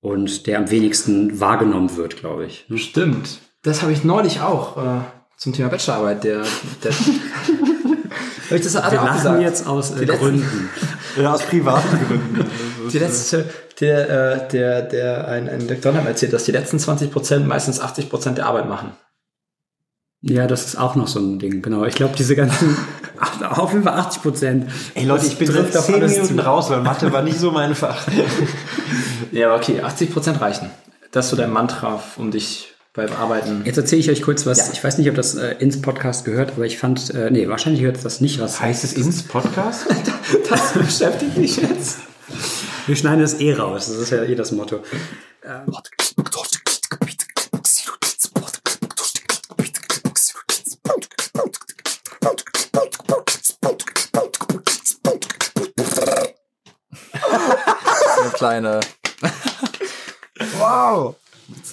und der am wenigsten wahrgenommen wird, glaube ich. Stimmt. Das habe ich neulich auch äh, zum Thema Bachelorarbeit. Der, der Hab ich das Wir alle auch lachen gesagt? jetzt aus äh, Gründen. Ja, aus privaten Gründen. Die letzte, der, äh, der, der, ein, ein Lektor hat mir erzählt, dass die letzten 20 Prozent meistens 80 Prozent der Arbeit machen. Ja, das ist auch noch so ein Ding, genau. Ich glaube, diese ganzen, auf jeden Fall 80 Prozent. Ey Leute, ich bin seit 10 Minuten raus, weil Mathe war nicht so mein Fach. Ja, okay, 80 Prozent reichen. Das ist so dein Mantra, um dich beim Arbeiten. Jetzt erzähle ich euch kurz was. Ja. Ich weiß nicht, ob das äh, ins Podcast gehört, aber ich fand, äh, nee, wahrscheinlich hört das nicht was. Heißt es ins Podcast? Das beschäftigt dich jetzt. Wir schneiden das eh raus. Das ist ja eh das Motto. kleine. wow.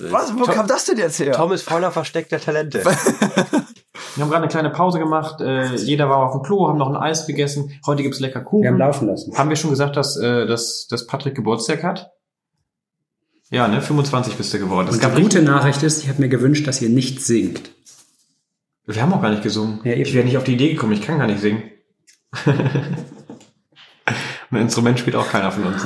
Was, wo kam das denn jetzt her? Tom ist voller versteckter Talente. Wir haben gerade eine kleine Pause gemacht. Äh, jeder war auf dem Klo, haben noch ein Eis gegessen. Heute gibt's lecker Kuchen. Wir haben laufen lassen. Haben wir schon gesagt, dass, äh, dass, dass Patrick Geburtstag hat? Ja, ne? 25 bist du geworden. Das Und die gute Nachricht ist, ich habe mir gewünscht, dass ihr nicht singt. Wir haben auch gar nicht gesungen. Ja, ich wäre nicht auf die Idee gekommen, ich kann gar nicht singen. ein Instrument spielt auch keiner von uns.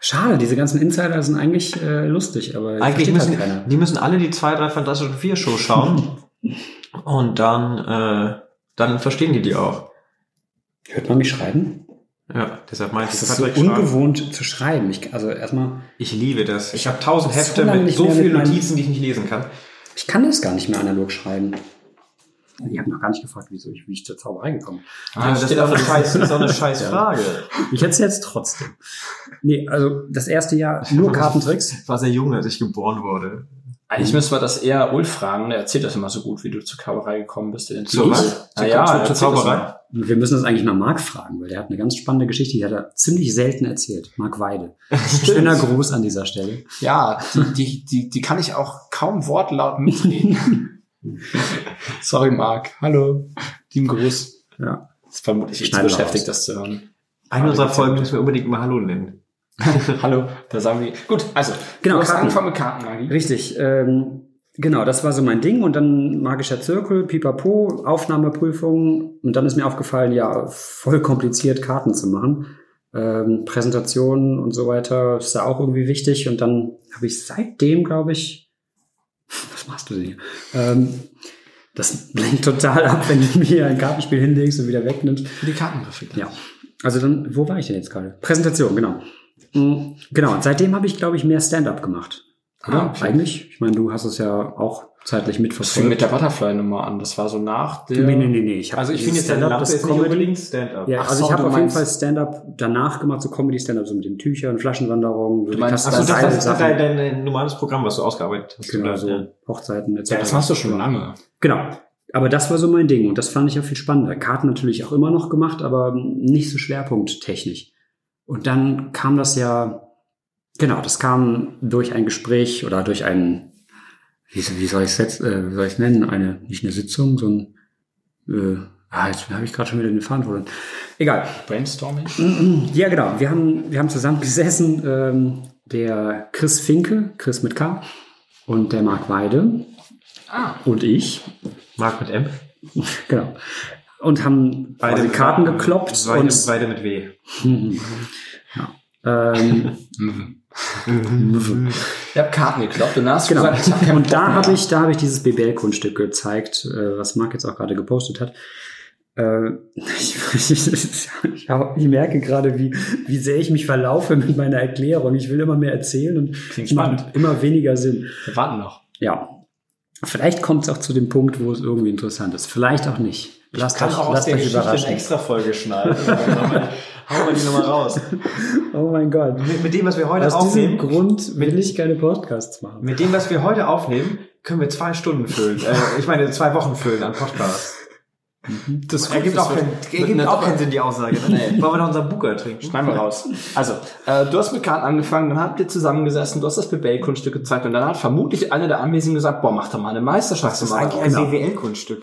Schade, diese ganzen Insider sind eigentlich äh, lustig, aber Eigentlich müssen, halt keiner. die müssen alle die zwei, drei Fantastischen Vier Show schauen. und dann, äh, dann verstehen die die auch. Hört man mich schreiben? Ja, deshalb meinte Das ich ist so ungewohnt zu schreiben. Ich, also erstmal, Ich liebe das. Ich habe tausend So Hefte lange mit so mit vielen meinem- Notizen, die ich nicht lesen kann. ich kann das gar nicht mehr analog schreiben. Die haben noch gar nicht gefragt, wieso ich, wie ich zur Zauberei gekommen bin. Ah, das, ist auch eine scheiß, das ist auch eine scheiß Frage. Ich hätte es jetzt trotzdem. Nee, also das erste Jahr nur Kartentricks. Ich war sehr jung, als ich geboren wurde. Eigentlich müssen wir das eher Ulf fragen. Der erzählt das immer so gut, wie du zur Zauberei gekommen bist. Der Zu was? Na ja, Zur- er zur das Zauberei? Und wir müssen das eigentlich mal Marc fragen, weil der hat eine ganz spannende Geschichte, die hat er ziemlich selten erzählt. Marc Weide. Schöner Gruß an dieser Stelle. Ja, die, die, die, die kann ich auch kaum wortlaut mitreden. Sorry, Marc. Hallo. Lieben Gruß. Ja. ist vermutlich Schneiden beschäftigt, raus. das zu hören. Eine unserer Folgen müssen wir unbedingt mal Hallo nennen. Hallo, da sagen wir. Gut, also, Genau, du hast Karten. angefangen mit Kartenmagie. Richtig. Ähm, genau, das war so mein Ding. Und dann magischer Zirkel, pipapo, Aufnahmeprüfung. Und dann ist mir aufgefallen, ja, voll kompliziert Karten zu machen. Ähm, Präsentationen und so weiter ist da auch irgendwie wichtig. Und dann habe ich seitdem, glaube ich, was machst du denn hier? Ähm, das lenkt total ab, wenn du mir ein Kartenspiel hinlegst und wieder wegnimmst. Die Kartengrafik. Ja. Also dann, wo war ich denn jetzt gerade? Präsentation, genau. Genau, und seitdem habe ich, glaube ich, mehr Stand-up gemacht. Oder? Ah, okay. Eigentlich? Ich meine, du hast es ja auch zeitlich Das fing mitverfolgt. mit der Butterfly-Nummer an. Das war so nach der. nee, nee, nee, nee. Ich hab Also ich finde jetzt Stand-up, das ist nicht Comedy. unbedingt Stand-up. Ja, Ach also so, ich habe auf jeden Fall Stand-up danach gemacht, so Comedy-Stand-up, so mit den Tüchern, Flaschenwanderungen, so Du meinst, Achso, das, das ist Sachen. dein, dein, normales Programm, was du ausgearbeitet hast. Genau, so Ja. Hochzeiten etc. Ja, das machst du schon lange. Genau. Aber das war so mein Ding und das fand ich auch viel spannender. Karten natürlich auch immer noch gemacht, aber nicht so schwerpunkttechnisch. Und dann kam das ja, genau, das kam durch ein Gespräch oder durch ein, wie, wie soll ich es äh, wie soll ich nennen, eine, nicht eine Sitzung, so ein, äh, ah, jetzt habe ich gerade schon wieder den Faden verloren. Egal. Brainstorming. Ja, genau. Wir haben, wir haben zusammen gesessen, ähm, der Chris Finke, Chris mit K, und der Marc Weide Ah. und ich. Marc mit M. Genau. Und haben beide mit- Karten gekloppt Beide, und beide mit W. ja. ähm, Ich habe Karten gekloppt und hast du genau. gesagt, ich hab Und da habe ich, da habe ich dieses BBL-Kunststück gezeigt, äh, was Marc jetzt auch gerade gepostet hat. Äh, ich, ich, ich, ich merke gerade, wie, wie sehr ich mich verlaufe mit meiner Erklärung. Ich will immer mehr erzählen und Klingt es macht spannend. immer weniger Sinn. Wir warten noch. Ja. Vielleicht kommt es auch zu dem Punkt, wo es irgendwie interessant ist. Vielleicht auch nicht. Lasst euch, lasst euch überraschen. extra Folge schneiden. Hauen wir die nochmal raus. Oh mein Gott. Mit, mit dem, was wir heute Aus diesem aufnehmen, Grund will ich keine Podcasts machen. mit dem, was wir heute aufnehmen, können wir zwei Stunden füllen. Äh, ich meine, zwei Wochen füllen an Podcast. Das Ergibt auch, keinen, ergibt auch keinen Sinn, die Aussage. Ne? Nee. Wollen wir noch unseren Buker trinken? Schneiden wir raus. Also, äh, du hast mit Karten angefangen, dann habt ihr zusammengesessen, du hast das BBL-Kunststück gezeigt und dann hat vermutlich einer der Anwesenden gesagt, boah, mach doch mal eine Meisterschaft. Das ist eigentlich ein. BWL-Kunststück.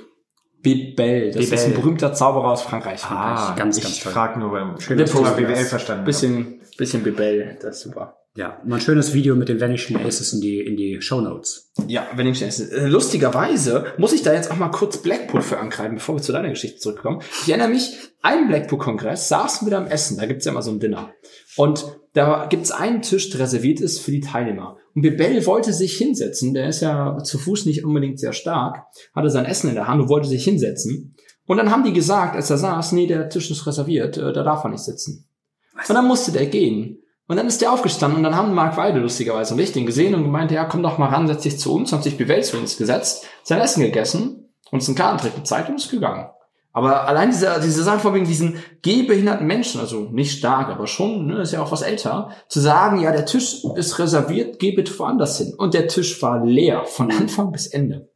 Bibel, das ist ein berühmter Zauberer aus Frankreich. Ah, ganz, ich ganz toll. frag nur beim. BWL verstanden. Bisschen, bisschen Bibel, das ist super. Ja, mal ein schönes Video mit den Vanishing Aces in die, in die Show Notes. Ja, wenn ich schnell äh, Lustigerweise muss ich da jetzt auch mal kurz Blackpool für angreifen, bevor wir zu deiner Geschichte zurückkommen. Ich erinnere mich, ein Blackpool-Kongress saßen wir da am Essen, da gibt's ja immer so ein Dinner. Und da gibt's einen Tisch, der reserviert ist für die Teilnehmer. Und Bebel wollte sich hinsetzen, der ist ja zu Fuß nicht unbedingt sehr stark, hatte sein Essen in der Hand und wollte sich hinsetzen. Und dann haben die gesagt, als er saß, nee, der Tisch ist reserviert, äh, da darf er nicht sitzen. Und dann musste der gehen. Und dann ist der aufgestanden und dann haben Mark Weide lustigerweise und ich den gesehen und gemeint, ja, komm doch mal ran, setz dich zu uns, hat sich Bebel zu uns gesetzt, sein Essen gegessen, uns einen Kartentrick gezeigt und ist gegangen. Aber allein diese, diese Sache von wegen diesen gehbehinderten Menschen, also nicht stark, aber schon, ne, ist ja auch was älter, zu sagen, ja, der Tisch ist reserviert, geh bitte woanders hin. Und der Tisch war leer, von Anfang bis Ende.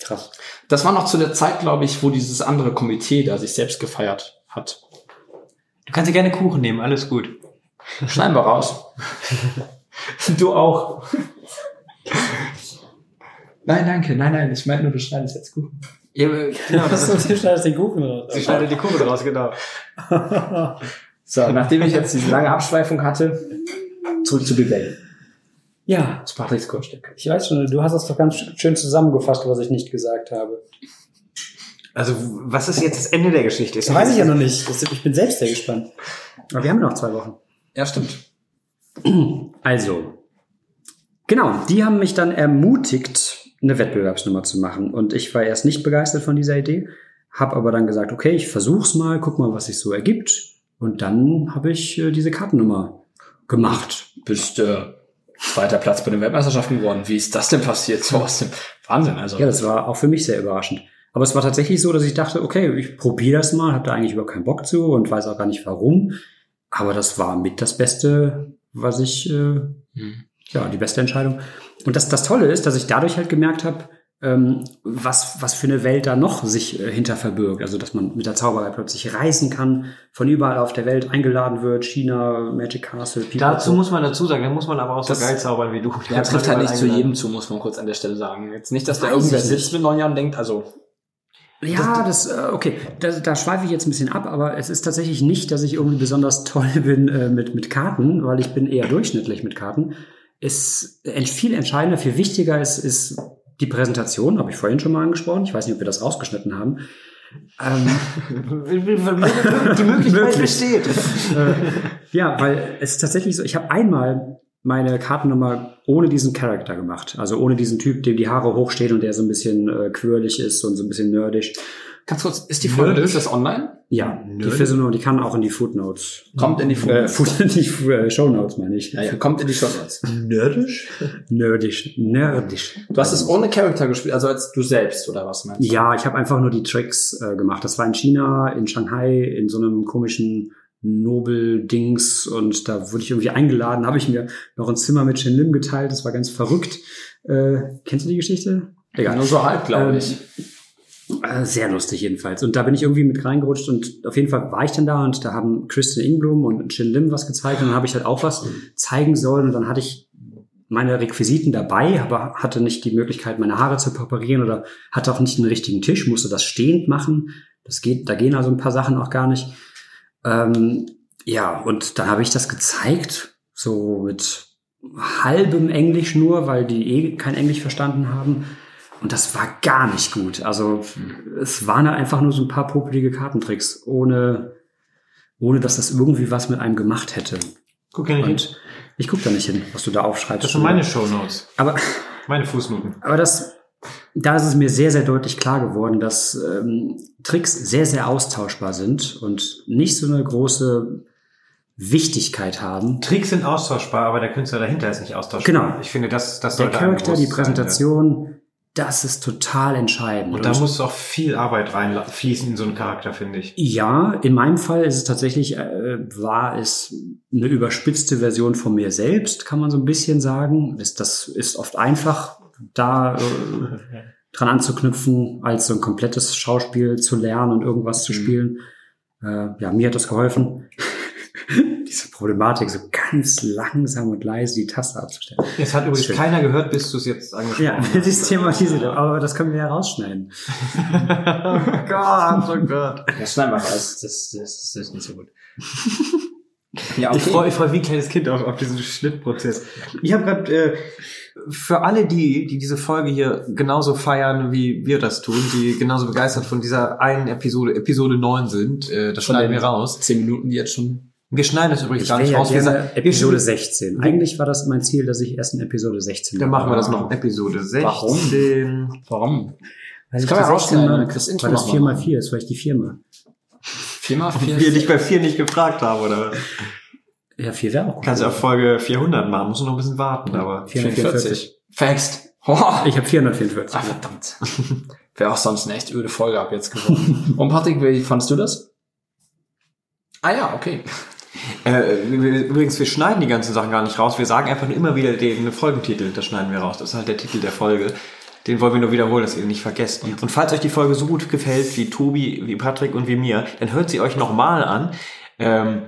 Krass. Das war noch zu der Zeit, glaube ich, wo dieses andere Komitee da sich selbst gefeiert hat. Du kannst dir gerne Kuchen nehmen, alles gut. Schneiden wir raus. du auch. Nein, danke. Nein, nein, ich meine nur, du schneidest jetzt Kuchen. Ja, genau, das ist, du schneidest den Kuchen raus. sie schneidet die Kugel raus, genau. So, nachdem ich jetzt diese lange Abschweifung hatte, zurück zu Big Bang. Ja, Zu Patricks Kursstück. ich weiß schon, du hast es doch ganz schön zusammengefasst, was ich nicht gesagt habe. Also, was ist jetzt das Ende der Geschichte? Ist Das weiß ich ja noch nicht. Das- Ich bin selbst sehr gespannt. Aber wir haben noch zwei Wochen. Ja, stimmt. Also, genau, die haben mich dann ermutigt, eine Wettbewerbsnummer zu machen. Und ich war erst nicht begeistert von dieser Idee, habe aber dann gesagt, okay, ich versuch's mal, guck mal, was sich so ergibt. Und dann habe ich äh, diese Kartennummer gemacht. Bist äh, zweiter Platz bei den Weltmeisterschaften geworden. Wie ist das denn passiert? So aus dem Wahnsinn, also. Ja, das war auch für mich sehr überraschend. Aber es war tatsächlich so, dass ich dachte, okay, ich probiere das mal, habe da eigentlich überhaupt keinen Bock zu und weiß auch gar nicht warum. Aber das war mit das Beste, was ich, äh, Hm. ja, die beste Entscheidung. Und das, das Tolle ist, dass ich dadurch halt gemerkt habe, ähm, was, was für eine Welt da noch sich äh, hinter verbirgt. Also, dass man mit der Zauberei plötzlich reisen kann, von überall auf der Welt eingeladen wird, China, Magic Castle, Pipapo. Dazu muss man dazu sagen, da muss man aber auch so Das- geil zaubern wie du. Ja, trifft halt nicht zu jedem. zu, muss man kurz an der Stelle sagen. Jetzt nicht, dass da irgendwer sitzt nicht. mit neun Jahren und denkt, also, Ja, das, äh, okay, da, da schweife ich jetzt ein bisschen ab, aber es ist tatsächlich nicht, dass ich irgendwie besonders toll bin äh, mit, mit Karten, weil ich bin eher durchschnittlich mit Karten. Ist viel entscheidender, viel wichtiger ist, ist die Präsentation, habe ich vorhin schon mal angesprochen. Ich weiß nicht, ob wir das rausgeschnitten haben. Ähm, Die Möglichkeit besteht. äh, ja, weil es ist tatsächlich so, ich habe einmal meine Kartennummer ohne diesen Charakter gemacht. Also ohne diesen Typ, dem die Haare hochstehen und der so ein bisschen äh, quirlig ist und so ein bisschen nerdisch. Ganz kurz, ist die Folge, ist das online? Ja, die Nerdisch? Frisurnummer, die kann auch in die Footnotes. Kommt in die Äh, Fotos. Foot, die äh, Shownotes meine ich. Ja, ja, kommt in die Show Notes. Nerdisch? Nerdisch. Nerdisch. Du hast es ohne Charakter gespielt, also als du selbst, oder was meinst du? Ja, ich habe einfach nur die Tricks äh, gemacht. Das war in China, in Shanghai, in so einem komischen Nobel-Dings und da wurde ich irgendwie eingeladen, habe ich mir noch ein Zimmer mit Shen Lim geteilt, das war ganz verrückt. Äh, kennst du die Geschichte? Egal. Nur so halb, glaube Ähm, ich. Äh, Sehr lustig jedenfalls. Und da bin ich irgendwie mit reingerutscht und auf jeden Fall war ich dann da und da haben Kristen Ingblum und Shin Lim was gezeigt und dann habe ich halt auch was zeigen sollen und dann hatte ich meine Requisiten dabei, aber hatte nicht die Möglichkeit, meine Haare zu präparieren oder hatte auch nicht den richtigen Tisch, musste das stehend machen. Das geht, da gehen also ein paar Sachen auch gar nicht. Ähm, ja, und dann habe ich das gezeigt, so mit halbem Englisch nur, weil die eh kein Englisch verstanden haben. Und das war gar nicht gut. Also es waren einfach nur so ein paar popelige Kartentricks, ohne, ohne dass das irgendwie was mit einem gemacht hätte. Guck ja nicht hin. Und ich gucke da nicht hin, was du da aufschreibst. Das sind meine Shownotes. aber, Meine Fußnoten. aber das, da ist es mir sehr, sehr deutlich klar geworden, dass ähm, Tricks sehr, sehr austauschbar sind und nicht so eine große Wichtigkeit haben. Tricks sind austauschbar, aber der Künstler dahinter ist nicht austauschbar. Genau. Ich finde, das, das Der sollte einem Charakter, die Präsentation, das ist total entscheidend. Und da muss auch viel Arbeit reinfließen in so einen Charakter, finde ich. Ja, in meinem Fall ist es tatsächlich, äh, war es eine überspitzte Version von mir selbst, kann man so ein bisschen sagen. Das, das ist oft einfach, da äh, dran anzuknüpfen, als so ein komplettes Schauspiel zu lernen und irgendwas zu Mhm. spielen. Äh, ja, mir hat das geholfen. Diese Problematik, so ganz langsam und leise die Taste abzustellen. Jetzt hat übrigens keiner gehört, bis du es jetzt angesprochen Ja, hast. das ist thematisiert, aber das können wir ja rausschneiden. oh Gott, oh Gott. Das schneiden wir raus. Das, das, das ist nicht so gut. Ja, okay. Ich freue ich freu wie ein kleines Kind auf, auf diesen Schnittprozess. Ich habe gerade äh, für alle die, die diese Folge hier genauso feiern, wie wir das tun, die genauso begeistert von dieser einen Episode, Episode 9 sind, äh, das Von schneiden den wir raus. Zehn Minuten, die jetzt schon. Wir schneiden das übrigens Ich gar nicht ja raus. Gerne Episode schneiden- 16. Eigentlich war das mein Ziel, dass ich erst in Episode 16 Dann machen wir das noch. Episode 16. Warum? Warum? Weil ich kann man die 16 rausschneiden, mal, dann kriegst du das Intro weil das noch 4 mal machen. 4 ist, weil ich die 4 mal. Viermal vier. Wir dich bei 4 nicht gefragt haben, oder? Ja, 4 wäre auch gut. Kannst du auf Folge 400 machen, musst du noch ein bisschen warten, aber. 444. Faxt. Oh. Ich habe 444. Ah, verdammt. Wäre auch sonst eine echt öde Folge ab jetzt geworden. Und Patrick, wie fandest du das? Ah ja, okay. Äh, übrigens, wir schneiden die ganzen Sachen gar nicht raus. Wir sagen einfach nur immer wieder den Folgentitel, das schneiden wir raus. Das ist halt der Titel der Folge. Den wollen wir nur wiederholen, dass ihr ihn nicht vergesst. Und falls euch die Folge so gut gefällt wie Tobi, wie Patrick und wie mir, dann hört sie euch nochmal an. Ähm,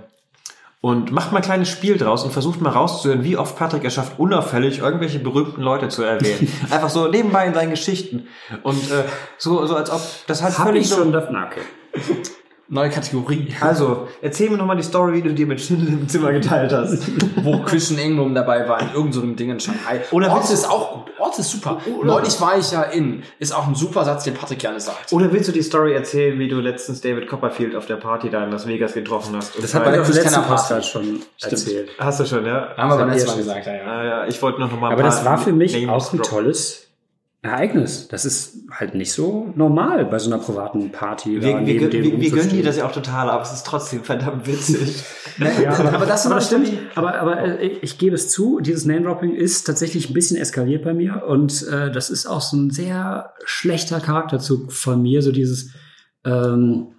und macht mal ein kleines Spiel draus und versucht mal rauszuhören, wie oft Patrick es schafft, unauffällig irgendwelche berühmten Leute zu erwähnen. Einfach so nebenbei in seinen Geschichten. Und äh, so, so als ob das halt Hab völlig ich so... schon na, okay. Neue Kategorie. Also, erzähl mir nochmal die Story, wie du dir mit Schindel im Zimmer geteilt hast. wo Christian Engblom dabei war, in irgendeinem so Ding in Shanghai. Oder Ort ist auch gut. Ort ist super. Oder- Neulich war ich ja in. Ist auch ein super Satz, den Patrick gerne sagt. Oder willst du die Story erzählen, wie du letztens David Copperfield auf der Party da in Las Vegas getroffen hast? Und Das hat Bei man der im letzten. Podcast schon erzählt. Hast du schon, ja? Haben wir beim letzten Mal gesagt, ja, ja. Ah, ja, ich wollte noch mal ein Aber paar das war für mich auch ein tolles Ereignis. Das ist halt nicht so normal bei so einer privaten Party. Wir, wir, wir, wir gönnen dir das ja auch total, aber es ist trotzdem verdammt witzig. Ja, aber, Aber das aber stimmt. Aber, aber äh, ich gebe es zu, dieses Name-Dropping ist tatsächlich ein bisschen eskaliert bei mir und äh, das ist auch so ein sehr schlechter Charakterzug von mir, so dieses ähm,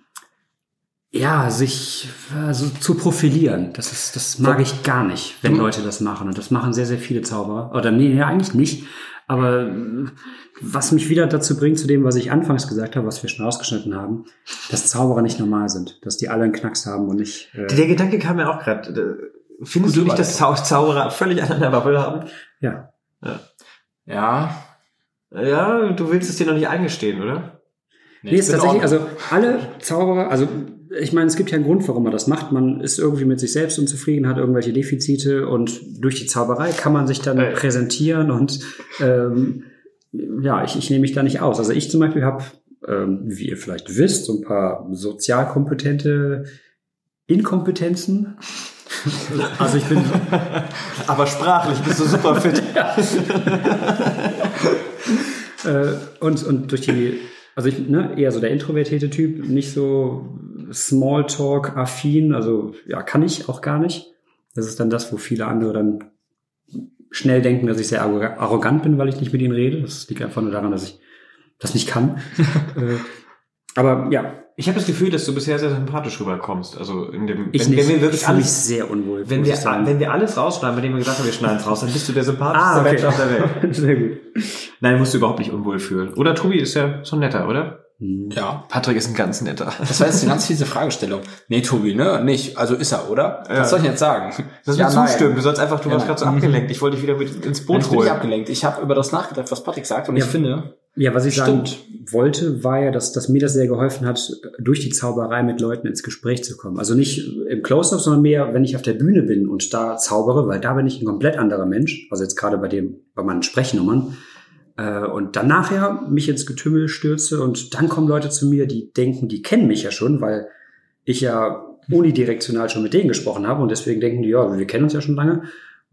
ja, sich äh, so zu profilieren. Das ist, das mag ich gar nicht, wenn Leute das machen. Und das machen sehr, sehr viele Zauberer. Oder nee, nee eigentlich nicht. Aber äh, was mich wieder dazu bringt, zu dem, was ich anfangs gesagt habe, was wir schon rausgeschnitten haben, dass Zauberer nicht normal sind, dass die alle einen Knacks haben und nicht. Äh, Der Gedanke kam mir auch gerade. Findest du nicht, dass Zau Zauberer völlig an einer Bubble haben? ja. Ja. Ja, du willst es dir noch nicht eingestehen, oder? Nee, Nee, ist tatsächlich, also alle Zauberer, also ich meine, es gibt ja einen Grund, warum man das macht. Man ist irgendwie mit sich selbst unzufrieden, hat irgendwelche Defizite und durch die Zauberei kann man sich dann Äh. präsentieren und ähm, ja, ich, ich nehme mich da nicht aus. Also ich zum Beispiel habe, ähm, wie ihr vielleicht wisst, so ein paar sozialkompetente Inkompetenzen. Also ich bin Aber sprachlich bist du super fit. Äh, und, und durch die, also ich, ne, eher so der introvertierte Typ, nicht so Smalltalk-affin, also ja, kann ich auch gar nicht. Das ist dann das, wo viele andere dann schnell denken, dass ich sehr arro- arrogant bin, weil ich nicht mit ihnen rede. Das liegt einfach nur daran, dass ich das nicht kann. aber ja, Ich habe das Gefühl, dass du bisher sehr sympathisch rüberkommst. Also in dem, ich wenn, nicht. wenn wir ich wirklich mich alles, sehr unwohl. wenn wir, ich sagen. wenn wir alles rausschneiden, bei dem wir gesagt haben, wir schneiden es raus, dann bist du der sympathischste ah, okay. Mensch auf der Welt. sehr gut. Nein, musst du überhaupt nicht unwohl fühlen. Oder Tobi ist ja so netter, oder? Hm. Ja. Patrick ist ein ganz netter. Das war jetzt eine ganz fiese Fragestellung. Nee, Tobi, ne? Nicht. Also ist er, oder? Ja. Was soll ich denn jetzt sagen? Das Ja, ja, nein. zustimmen. Du sollst einfach, du Ja, warst nein. gerade so abgelenkt. Ich wollte dich wieder mit ins Boot bin ich holen. abgelenkt. Ich habe über das nachgedacht, was Patrick sagt, und Ja. ich finde, Ja, was ich sagen Stimmt. wollte, war ja, dass, dass mir das sehr geholfen hat, durch die Zauberei mit Leuten ins Gespräch zu kommen. Also nicht im Close-Up, sondern mehr, wenn ich auf der Bühne bin und da zaubere, weil da bin ich ein komplett anderer Mensch. Also jetzt gerade bei dem, bei meinen Sprechnummern. Äh, Und dann nachher mich ins Getümmel stürze und dann kommen Leute zu mir, die denken, die kennen mich ja schon, weil ich ja unidirektional schon mit denen gesprochen habe und deswegen denken die, ja, wir kennen uns ja schon lange.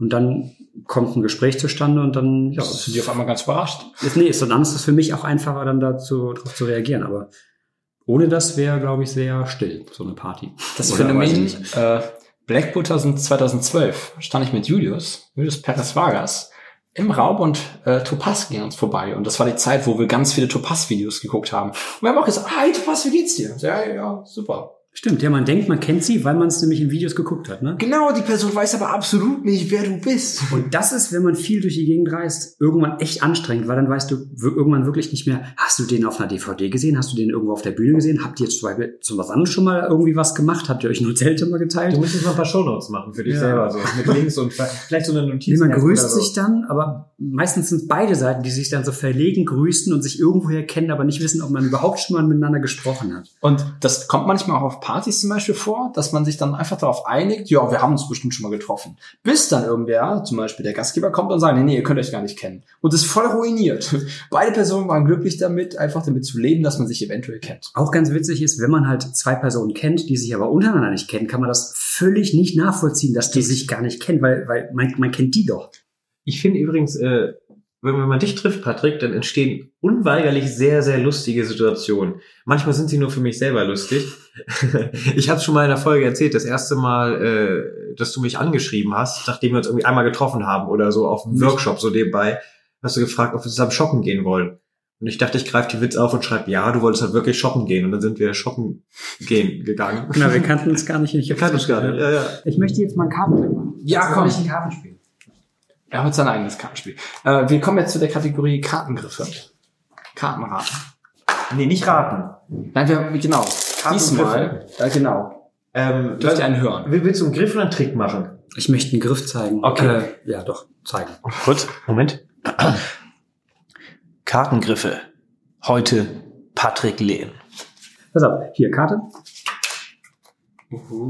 Und dann kommt ein Gespräch zustande und dann, ja, sind die auf einmal ganz überrascht. ist, nee, ist, dann ist es für mich auch einfacher, dann dazu drauf zu reagieren. Aber ohne das wäre, glaube ich, sehr still, so eine Party. Das Oder Phänomen äh, Black Bull 2012 stand ich mit Julius, Julius Perez Vargas, im Raum und äh, Topaz ging uns vorbei. Und das war die Zeit, wo wir ganz viele Topaz-Videos geguckt haben. Und wir haben auch gesagt, hi Topaz, wie geht's dir? Ja, ja, super. Stimmt, ja, man denkt, man kennt sie, weil man es nämlich in Videos geguckt hat. Ne? Genau, die Person weiß aber absolut nicht, wer du bist. Und das ist, wenn man viel durch die Gegend reist, irgendwann echt anstrengend, weil dann weißt du irgendwann wirklich nicht mehr, hast du den auf einer DVD gesehen, hast du den irgendwo auf der Bühne gesehen, habt ihr jetzt zum Beispiel zu was anderes schon mal irgendwie was gemacht, habt ihr euch nur Zelte mal geteilt? Du müsstest noch ein paar Shownotes machen für dich Ja. selber, so mit Links und vielleicht so eine Notiz. Nee, man grüßt so. sich dann, aber meistens sind es beide Seiten, die sich dann so verlegen, grüßen und sich irgendwoher kennen, aber nicht wissen, ob man überhaupt schon mal miteinander gesprochen hat. Und das kommt manchmal auch auf Partys zum Beispiel vor, dass man sich dann einfach darauf einigt, ja, wir haben uns bestimmt schon mal getroffen. Bis dann irgendwer, zum Beispiel der Gastgeber, kommt und sagt, nee, nee, ihr könnt euch gar nicht kennen. Und das ist voll ruiniert. Beide Personen waren glücklich damit, einfach damit zu leben, dass man sich eventuell kennt. Auch ganz witzig ist, wenn man halt zwei Personen kennt, die sich aber untereinander nicht kennen, kann man das völlig nicht nachvollziehen, dass die sich gar nicht kennen, weil, weil man, man kennt die doch. Ich finde übrigens, äh, wenn man dich trifft, Patrick, dann entstehen unweigerlich sehr, sehr lustige Situationen. Manchmal sind sie nur für mich selber lustig. ich habe schon mal in der Folge erzählt, das erste Mal, äh, dass du mich angeschrieben hast, nachdem wir uns irgendwie einmal getroffen haben oder so auf einem Workshop so nebenbei, hast du gefragt, ob wir zusammen shoppen gehen wollen. Und ich dachte, ich greife die Witz auf und schreibe, ja, du wolltest halt wirklich shoppen gehen. Und dann sind wir shoppen gehen gegangen. Na, wir kannten uns gar nicht. Ich Wir kannten uns gar nicht. Ja, ja. Ich möchte jetzt mal ein Kartenspiel machen. Ja, komm. ich ein Kartenspiel. Er hat sein eigenes Kartenspiel. Äh, wir kommen jetzt zu der Kategorie Kartengriffe. Kartenraten. Nee, nicht raten. Nein, wir, genau. Kartengriffe. Diesmal, äh, genau. Ähm, Du willst einen hören. Will- Willst du einen Griff oder einen Trick machen? Ich möchte einen Griff zeigen. Okay. Äh, ja, doch, zeigen. Gut, Moment. Kartengriffe. Heute Patrick Lehn. Pass auf, hier, Karte.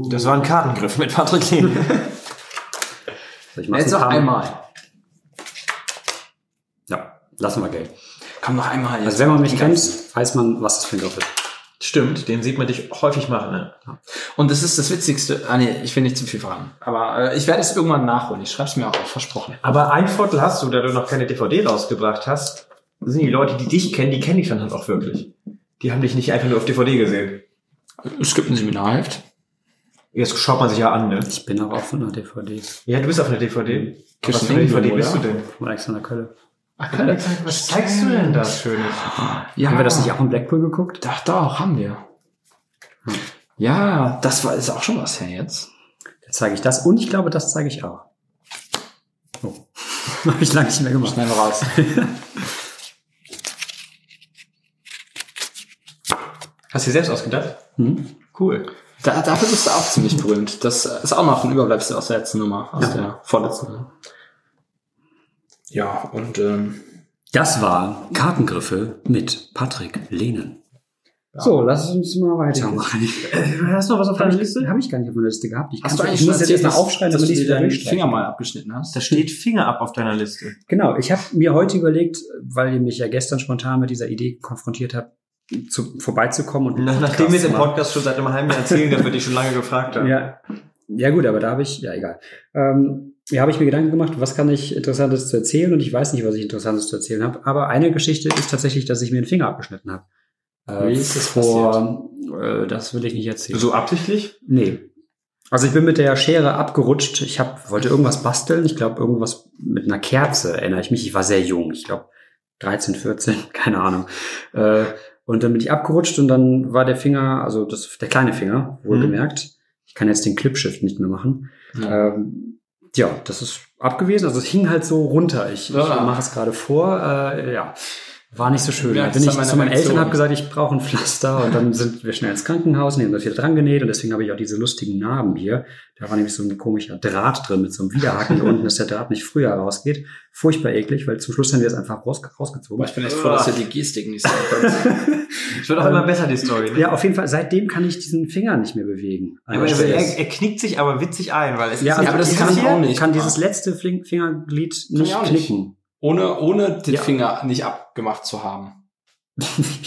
Das war ein Kartengriff mit Patrick Lehn. So, ich mach's Jetzt noch einmal. Lassen wir Geld. Komm noch einmal. jetzt. Also wenn man mich kennt, ganzen. weiß man, was das für ein Griff ist. Stimmt, den sieht man dich häufig machen. Ne? Und das ist das Witzigste. Ah nee, ich will nicht zu viel verraten. Aber äh, ich werde es irgendwann nachholen. Ich schreibe es mir auch auf, versprochen. Aber ein Vorteil hast du, da du noch keine DVD rausgebracht hast, sind die Leute, die dich kennen, die kennen dich dann halt auch wirklich. Die haben dich nicht einfach nur auf DVD gesehen. Es gibt ein Seminarheft. Jetzt schaut man sich ja an, ne? Ich bin auch auf einer DVD Ja, du bist auf einer DVD. Auf Was für eine DVD bist du oder? denn? von Alexander Kölle. Was zeigst du denn da Schönes? Ja. Haben wir das nicht auch in Blackpool geguckt? Doch, doch, haben wir. Ja, das war ist auch schon was her jetzt. Jetzt zeige ich das und ich glaube, das zeige ich auch. Oh. Habe ich lange nicht mehr gemacht. Schnell raus. Hast du dir selbst ausgedacht? Hm? Cool. Da, dafür bist du auch ziemlich berühmt. Das ist auch noch ein Überbleibsel aus der letzten Nummer, aus der vorletzten Nummer. Ja, und ähm, Das war Kartengriffe mit Patrick Lehnen. So, lass uns mal weitermachen. Hast du noch was auf Habe ich, hab ich gar nicht auf meiner Liste gehabt. Ich, hast du eigentlich ich schon muss jetzt erzählt, erst mal dass- aufschreiben, dass damit du ich dir wieder deinen. Finger mal abgeschnitten hast? Da steht Finger ab auf deiner Liste. Genau, ich habe mir heute überlegt, weil ihr mich ja gestern spontan mit dieser Idee konfrontiert habt, zu, vorbeizukommen und Nach, nachdem wir es zu im machen. Podcast schon seit einem halben Jahr erzählen, dass wir dich schon lange gefragt haben. Ja. ja gut, aber da habe ich, ja egal. Ähm, ja, habe ich mir Gedanken gemacht, was kann ich Interessantes zu erzählen und ich weiß nicht, was ich Interessantes zu erzählen habe. Aber eine Geschichte ist tatsächlich, dass ich mir den Finger abgeschnitten habe. Äh, Wie ist das vor, äh, das will ich nicht erzählen. So absichtlich? Nee. Also ich bin mit der Schere abgerutscht. Ich hab, wollte irgendwas basteln. Ich glaube, irgendwas mit einer Kerze, erinnere ich mich. Ich war sehr jung. Ich glaube, 13, 14, keine Ahnung. Äh, und dann bin ich abgerutscht und dann war der Finger, also das, der kleine Finger, wohlgemerkt. Ich kann jetzt den Clipshift nicht mehr machen. Ja. Ähm, ja, das ist abgewesen. Also es hing halt so runter. Ich, ich Ja. mache es gerade vor. Äh, ja, war nicht so schön. Ja, Da bin ich zu meinen. Eltern habe gesagt, ich brauche ein Pflaster und dann sind wir schnell ins Krankenhaus und haben das wieder dran genäht und deswegen habe ich auch diese lustigen Narben hier. Da war nämlich so ein komischer Draht drin mit so einem Widerhaken hier unten, dass der Draht nicht früher rausgeht. Furchtbar eklig, weil zum Schluss haben wir es einfach raus, rausgezogen. ich bin echt froh, dass ihr die Gestik nicht könnt. Es wird auch immer besser, die Story. Ne? Ja, auf jeden Fall, seitdem kann ich diesen Finger nicht mehr bewegen. Aber er, er, er knickt sich aber witzig ein, weil es ja, ist also aber das ich kann kann ich auch nicht. kann dieses letzte Fingerglied nicht. knicken. Ohne, ohne den Ja. Finger nicht abgemacht zu haben.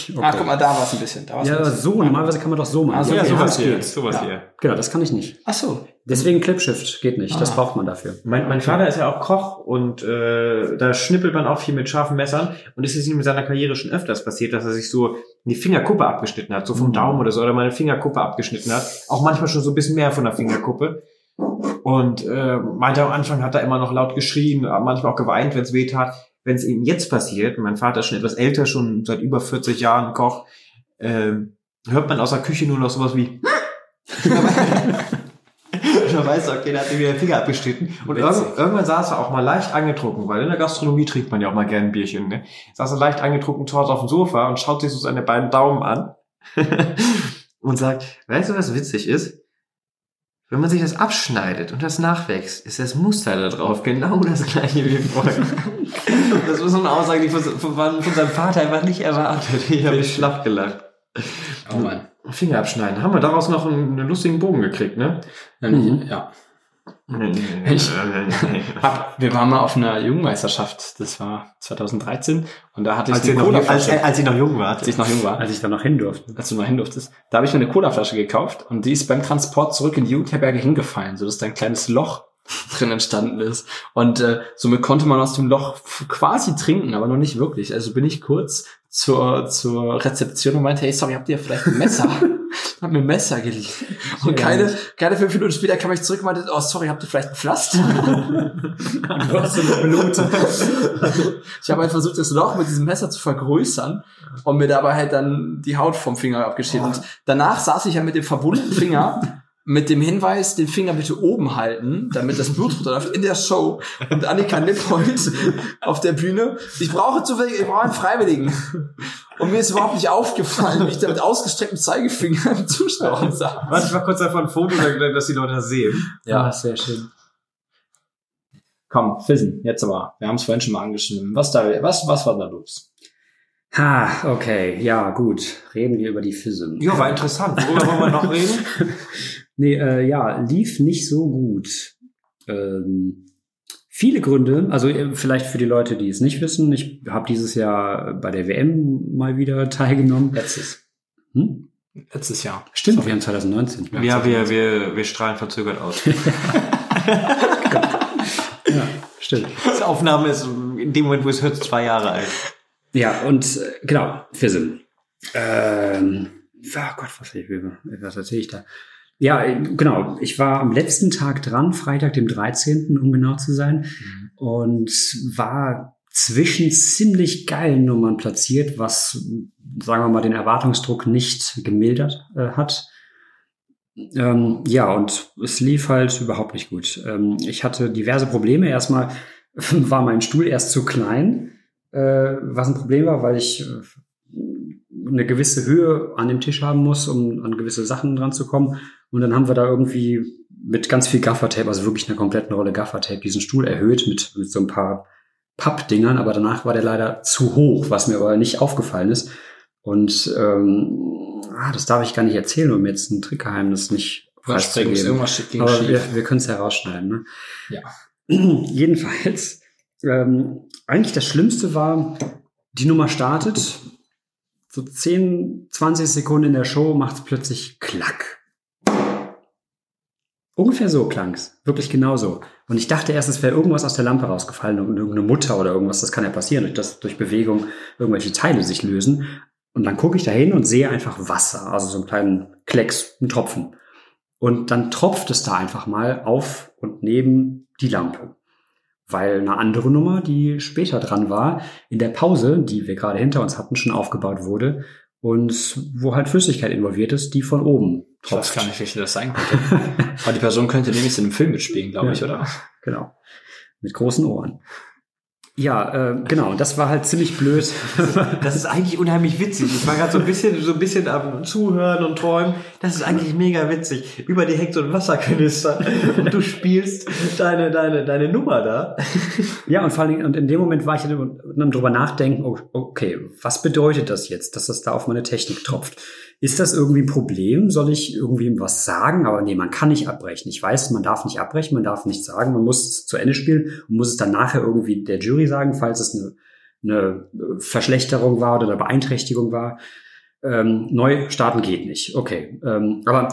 Okay. Ah, guck mal, da war es ein bisschen. Da war's Ja, bisschen. so, normalerweise kann man doch so machen. Ah, so, ja, okay, sowas das hier. Sowas Ja. hier. Genau, das kann ich nicht. Ach so. Deswegen Clipshift geht nicht. Das Ah. braucht man dafür. Mein, mein Vater ist ja auch Koch und äh, da schnippelt man auch viel mit scharfen Messern. Und es ist ihm in seiner Karriere schon öfters passiert, dass er sich so die Fingerkuppe abgeschnitten hat, so vom Mhm. Daumen oder so, oder mal eine Fingerkuppe abgeschnitten hat. Auch manchmal schon so ein bisschen mehr von der Fingerkuppe. Und äh, meinte am Anfang hat er immer noch laut geschrien, manchmal auch geweint, wenn es weh tat. Wenn es ihm jetzt passiert, mein Vater ist schon etwas älter, schon seit über 40 Jahren Koch, ähm, hört man aus der Küche nur noch sowas wie weißt du, okay, da hat mir wieder den Finger abgeschnitten. Und irgend, irgendwann saß er auch mal leicht angetrunken, weil in der Gastronomie trinkt man ja auch mal gern ein Bierchen, ne? Saß er leicht angetrunken zu Hause auf dem Sofa und schaut sich so seine beiden Daumen an und sagt, weißt du, was witzig ist? Wenn man sich das abschneidet und das nachwächst, ist das Muster da drauf genau das gleiche wie vorher. das war so eine Aussage, die von, von, von seinem Vater einfach nicht erwartet. Ich habe mich schlapp gelacht. Oh Mann. Finger abschneiden. Haben wir daraus noch einen, einen lustigen Bogen gekriegt, ne? Ja, Mhm. ja. Ich- Hab, wir waren mal auf einer Jugendmeisterschaft. Das war 2013. Und da hatte ich als, eine noch, als, Colaflasche. als ihr noch jung wart. als ich noch jung war. Als ich da noch hin durfte. als du noch hin durftest, da habe ich mir eine Colaflasche gekauft und die ist beim Transport zurück in die Jugendherberge hingefallen, sodass da ein kleines Loch drin entstanden ist. Und äh, somit konnte man aus dem Loch quasi trinken, aber noch nicht wirklich. Also bin ich kurz zur, zur Rezeption und meinte, hey, sorry, habt ihr vielleicht ein Messer? Hab mir ein Messer geliehen. Und keine, keine fünf Minuten später kam ich zurück und meinte, oh, sorry, habt ihr vielleicht ein Pflaster? Du hast so Blut. Ich habe halt versucht, das Loch mit diesem Messer zu vergrößern und mir dabei halt dann die Haut vom Finger abgeschnitten. Und danach saß ich ja mit dem verbundenen Finger mit dem Hinweis, den Finger bitte oben halten, damit das Blut runterläuft in der Show. Und Annika Nippold auf der Bühne. Ich brauche zu wenig, ich brauche einen Freiwilligen. Und mir ist überhaupt nicht aufgefallen, wie ich da mit ausgestrecktem Zeigefinger im Zuschauer sah. Warte, ich mach kurz einfach ein Foto, dass die Leute das sehen. Ja, sehr schön. Komm, Fissen, jetzt aber. Wir haben es vorhin schon mal angeschnitten. Was, da, was, was war da los? Ha, okay, ja, gut. Reden wir über die FISM. Ja, war interessant. Worüber wollen wir noch reden? Nee, äh, ja, lief nicht so gut. Ähm, viele Gründe, also äh, vielleicht für die Leute, die es nicht wissen, ich habe dieses Jahr bei der WM mal wieder teilgenommen. Letztes. Hm? Letztes Jahr. Stimmt, wir haben 2019. Ja, wir, wir, wir strahlen verzögert aus. Ja, stimmt. Die Aufnahme ist in dem Moment, wo es hört, zwei Jahre alt. Ja, und äh, genau, FISM. Ähm, oh Gott, was, was erzähle ich da? Ja, äh, genau. Ich war am letzten Tag dran, Freitag, dem 13., um genau zu sein, und war zwischen ziemlich geilen Nummern platziert, was, sagen wir mal, den Erwartungsdruck nicht gemildert äh, hat. Ähm, ja, und es lief halt überhaupt nicht gut. Ähm, ich hatte diverse Probleme. Erstmal war mein Stuhl erst zu klein, äh, was ein Problem war, weil ich äh, eine gewisse Höhe an dem Tisch haben muss, um an gewisse Sachen dran zu kommen. Und dann haben wir da irgendwie mit ganz viel Gaffertape, also wirklich einer kompletten Rolle Gaffertape, diesen Stuhl erhöht mit, mit so ein paar Pappdingern, aber danach war der leider zu hoch, was mir aber nicht aufgefallen ist. Und ähm, ah, das darf ich gar nicht erzählen, um jetzt ein Trickgeheimnis nicht preiszugeben. Aber wir, wir können es herausschneiden. Ne? Ja. Jedenfalls, ähm, eigentlich das Schlimmste war, die Nummer startet, so 10, 20 Sekunden in der Show macht es plötzlich Klack. Ungefähr so klang's, wirklich genauso. Und ich dachte erst, es wäre irgendwas aus der Lampe rausgefallen und irgendeine Mutter oder irgendwas, das kann ja passieren, dass durch Bewegung irgendwelche Teile sich lösen. Und dann gucke ich da hin und sehe einfach Wasser, also so einen kleinen Klecks, einen Tropfen. Und dann tropft es da einfach mal auf und neben die Lampe. Weil eine andere Nummer, die später dran war, in der Pause, die wir gerade hinter uns hatten, schon aufgebaut wurde und wo halt Flüssigkeit involviert ist, die von oben Ich weiß gar nicht, welche das sein könnte. Aber die Person könnte nämlich in einem Film mitspielen, glaube Ja. ich, oder? Genau. Mit großen Ohren. Ja, äh, genau. Und das war halt ziemlich blöd. Das ist eigentlich unheimlich witzig. Ich war gerade so ein bisschen, so ein bisschen am Zuhören und Träumen. Das ist eigentlich mega witzig. Über dir hängt so ein Wasserkanister und du spielst deine, deine, deine Nummer da. ja, und vor allen Dingen, und in dem Moment war ich dann dann drüber nachdenken, oh, okay, was bedeutet das jetzt, dass das da auf meine Technik tropft? Ist das irgendwie ein Problem? Soll ich irgendwie was sagen? Aber nee, man kann nicht abbrechen. Ich weiß, man darf nicht abbrechen, man darf nichts sagen, man muss es zu Ende spielen und muss es dann nachher irgendwie der Jury sagen, falls es eine, eine Verschlechterung war oder eine Beeinträchtigung war. Ähm, neu starten geht nicht. Okay. Ähm, aber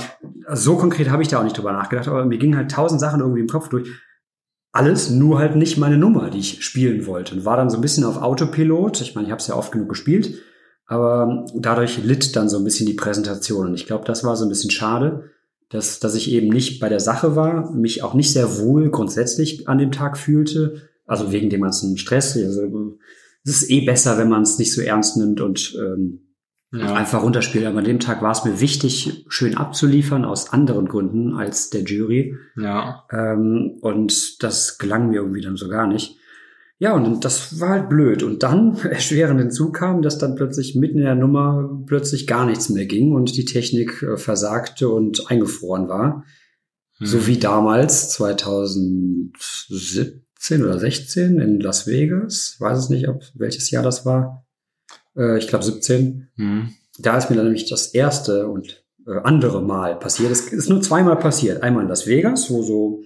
so konkret habe ich da auch nicht drüber nachgedacht, aber mir gingen halt tausend Sachen irgendwie im Kopf durch. Alles, nur halt nicht meine Nummer, die ich spielen wollte. Und war dann so ein bisschen auf Autopilot. Ich meine, ich habe es ja oft genug gespielt, aber dadurch litt dann so ein bisschen die Präsentation. Und ich glaube, das war so ein bisschen schade, dass, dass ich eben nicht bei der Sache war, mich auch nicht sehr wohl grundsätzlich an dem Tag fühlte. Also wegen dem ganzen Stress. Also, es ist eh besser, wenn man es nicht so ernst nimmt und ähm, einfach runterspielt. Aber an dem Tag war es mir wichtig, schön abzuliefern, aus anderen Gründen als der Jury. Ja. Ähm, und das gelang mir irgendwie dann so gar nicht. Ja, und das war halt blöd. Und dann erschwerend hinzu kam, dass dann plötzlich mitten in der Nummer plötzlich gar nichts mehr ging und die Technik äh, versagte und eingefroren war. Hm. So wie damals, 2017 oder 16 in Las Vegas. Weiß es nicht, ob welches Jahr das war. Äh, ich glaube 17 Hm. da ist mir dann nämlich das erste und äh, andere Mal passiert. Es ist nur zweimal passiert. Einmal in Las Vegas, wo so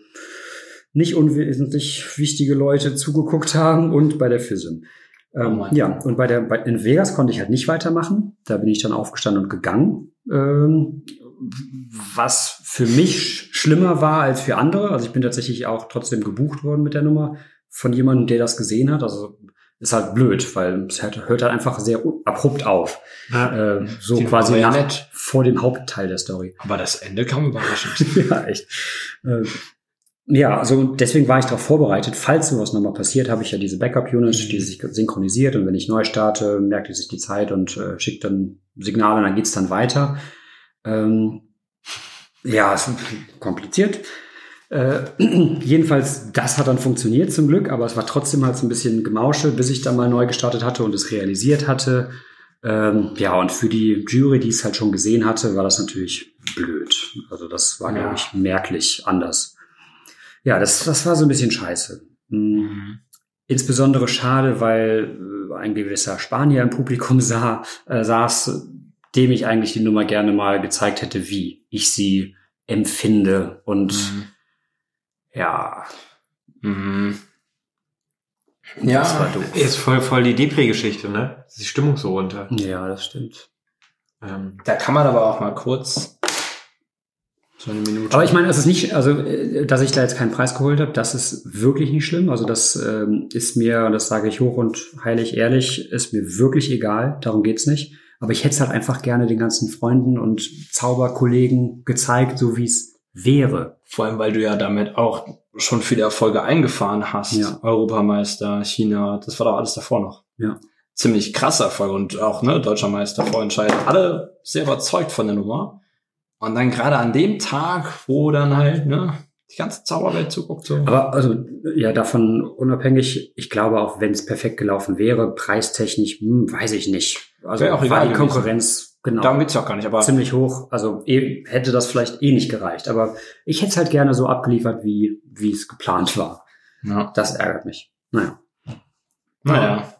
nicht unwesentlich wichtige Leute zugeguckt haben und bei der FISM. Oh Ähm, ja, und bei der bei, in Vegas konnte ich halt nicht weitermachen. Da bin ich dann aufgestanden und gegangen. Ähm, was für mich sch- schlimmer war als für andere. Also ich bin tatsächlich auch trotzdem gebucht worden mit der Nummer von jemandem, der das gesehen hat. Also ist halt blöd, weil es hört, hört halt einfach sehr abrupt auf. Äh, so quasi ja nach, vor dem Hauptteil der Story. Aber das Ende kam überraschend. ja, echt. Äh, ja, also deswegen war ich darauf vorbereitet. Falls sowas nochmal passiert, habe ich ja diese Backup-Unit, die sich synchronisiert und wenn ich neu starte, merkt die sich die Zeit und äh, schickt dann Signale und dann geht's dann weiter. Ähm, ja, ist kompliziert. Äh, jedenfalls, das hat dann funktioniert zum Glück, aber es war trotzdem halt so ein bisschen Gemauschel, bis ich dann mal neu gestartet hatte und es realisiert hatte. Ähm, ja, und für die Jury, die es halt schon gesehen hatte, war das natürlich blöd. Also das war, Ja. glaube ich, merklich anders. Ja, das, das war so ein bisschen scheiße. Mhm. Insbesondere schade, weil äh, ein gewisser Spanier im Publikum sah, äh, saß, dem ich eigentlich die Nummer gerne mal gezeigt hätte, wie ich sie empfinde. Und Mhm. ja, Mhm. das war Ja, doof. Ist voll, voll die Depri-Geschichte, ne? Ist die Stimmung so runter. Ja, das stimmt. Ähm, da kann man aber auch mal kurz so eine Minute. Aber ich meine, es ist nicht, also äh, dass ich da jetzt keinen Preis geholt habe, das ist wirklich nicht schlimm. Also das ähm, ist mir, das sage ich hoch und heilig ehrlich, ist mir wirklich egal. Darum geht's nicht. Aber ich hätte es halt einfach gerne den ganzen Freunden und Zauberkollegen gezeigt, so wie es wäre. Vor allem, weil du ja damit auch schon viele Erfolge eingefahren hast. Ja. Europameister, China, das war doch alles davor noch. Ja. Ziemlich krasse Erfolge und auch, ne, Deutscher Meister, Vorentscheid. Alle sehr überzeugt von der Nummer. Und dann gerade an dem Tag, wo dann halt, ne, die ganze Zauberwelt zuguckt, so. Aber also ja, davon unabhängig, ich glaube auch, wenn es perfekt gelaufen wäre, preistechnisch, hm, weiß ich nicht. Also Wäre auch war egal die. Konkurrenz genau. Darum geht's ja auch gar nicht, aber ziemlich hoch. Also eh, hätte das vielleicht eh nicht gereicht. Aber ich hätte es halt gerne so abgeliefert, wie wie es geplant war. ja. Das ärgert mich. Naja, naja,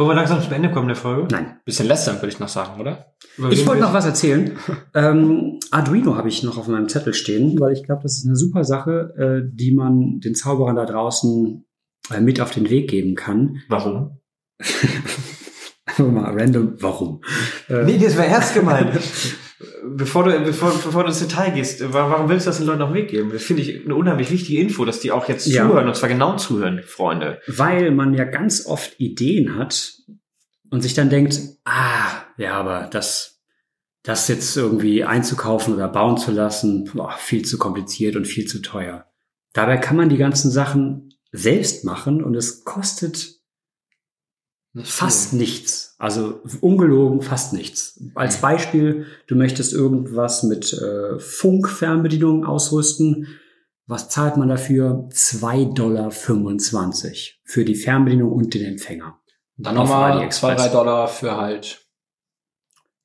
wollen wir langsam zum Ende kommen der Folge? nein. bisschen lästern, würde ich noch sagen, oder? Ich wollte noch was erzählen. ähm, Arduino habe ich noch auf meinem Zettel stehen, weil ich glaube, das ist eine super Sache, äh, die man den Zauberern da draußen äh, mit auf den Weg geben kann. Warum? Einfach mal random, warum? Äh, Nee, das war ernst gemeint. bevor du, bevor, bevor du ins Detail gehst, wa- warum willst du das den Leuten auf den Weg geben? Das finde ich eine unheimlich wichtige Info, dass die auch jetzt Ja. zuhören und zwar genau zuhören, Freunde. Weil man ja ganz oft Ideen hat und sich dann denkt, ah, ja, aber das, das jetzt irgendwie einzukaufen oder bauen zu lassen, boah, viel zu kompliziert und viel zu teuer. Dabei kann man die ganzen Sachen selbst machen und es kostet fast nichts. Also ungelogen fast nichts. Als Beispiel, du möchtest irgendwas mit äh, Funkfernbedienung ausrüsten. Was zahlt man dafür? 2,25 Dollar für die Fernbedienung und den Empfänger. Dann nochmal AliExpress. 2, 3 Dollar für halt.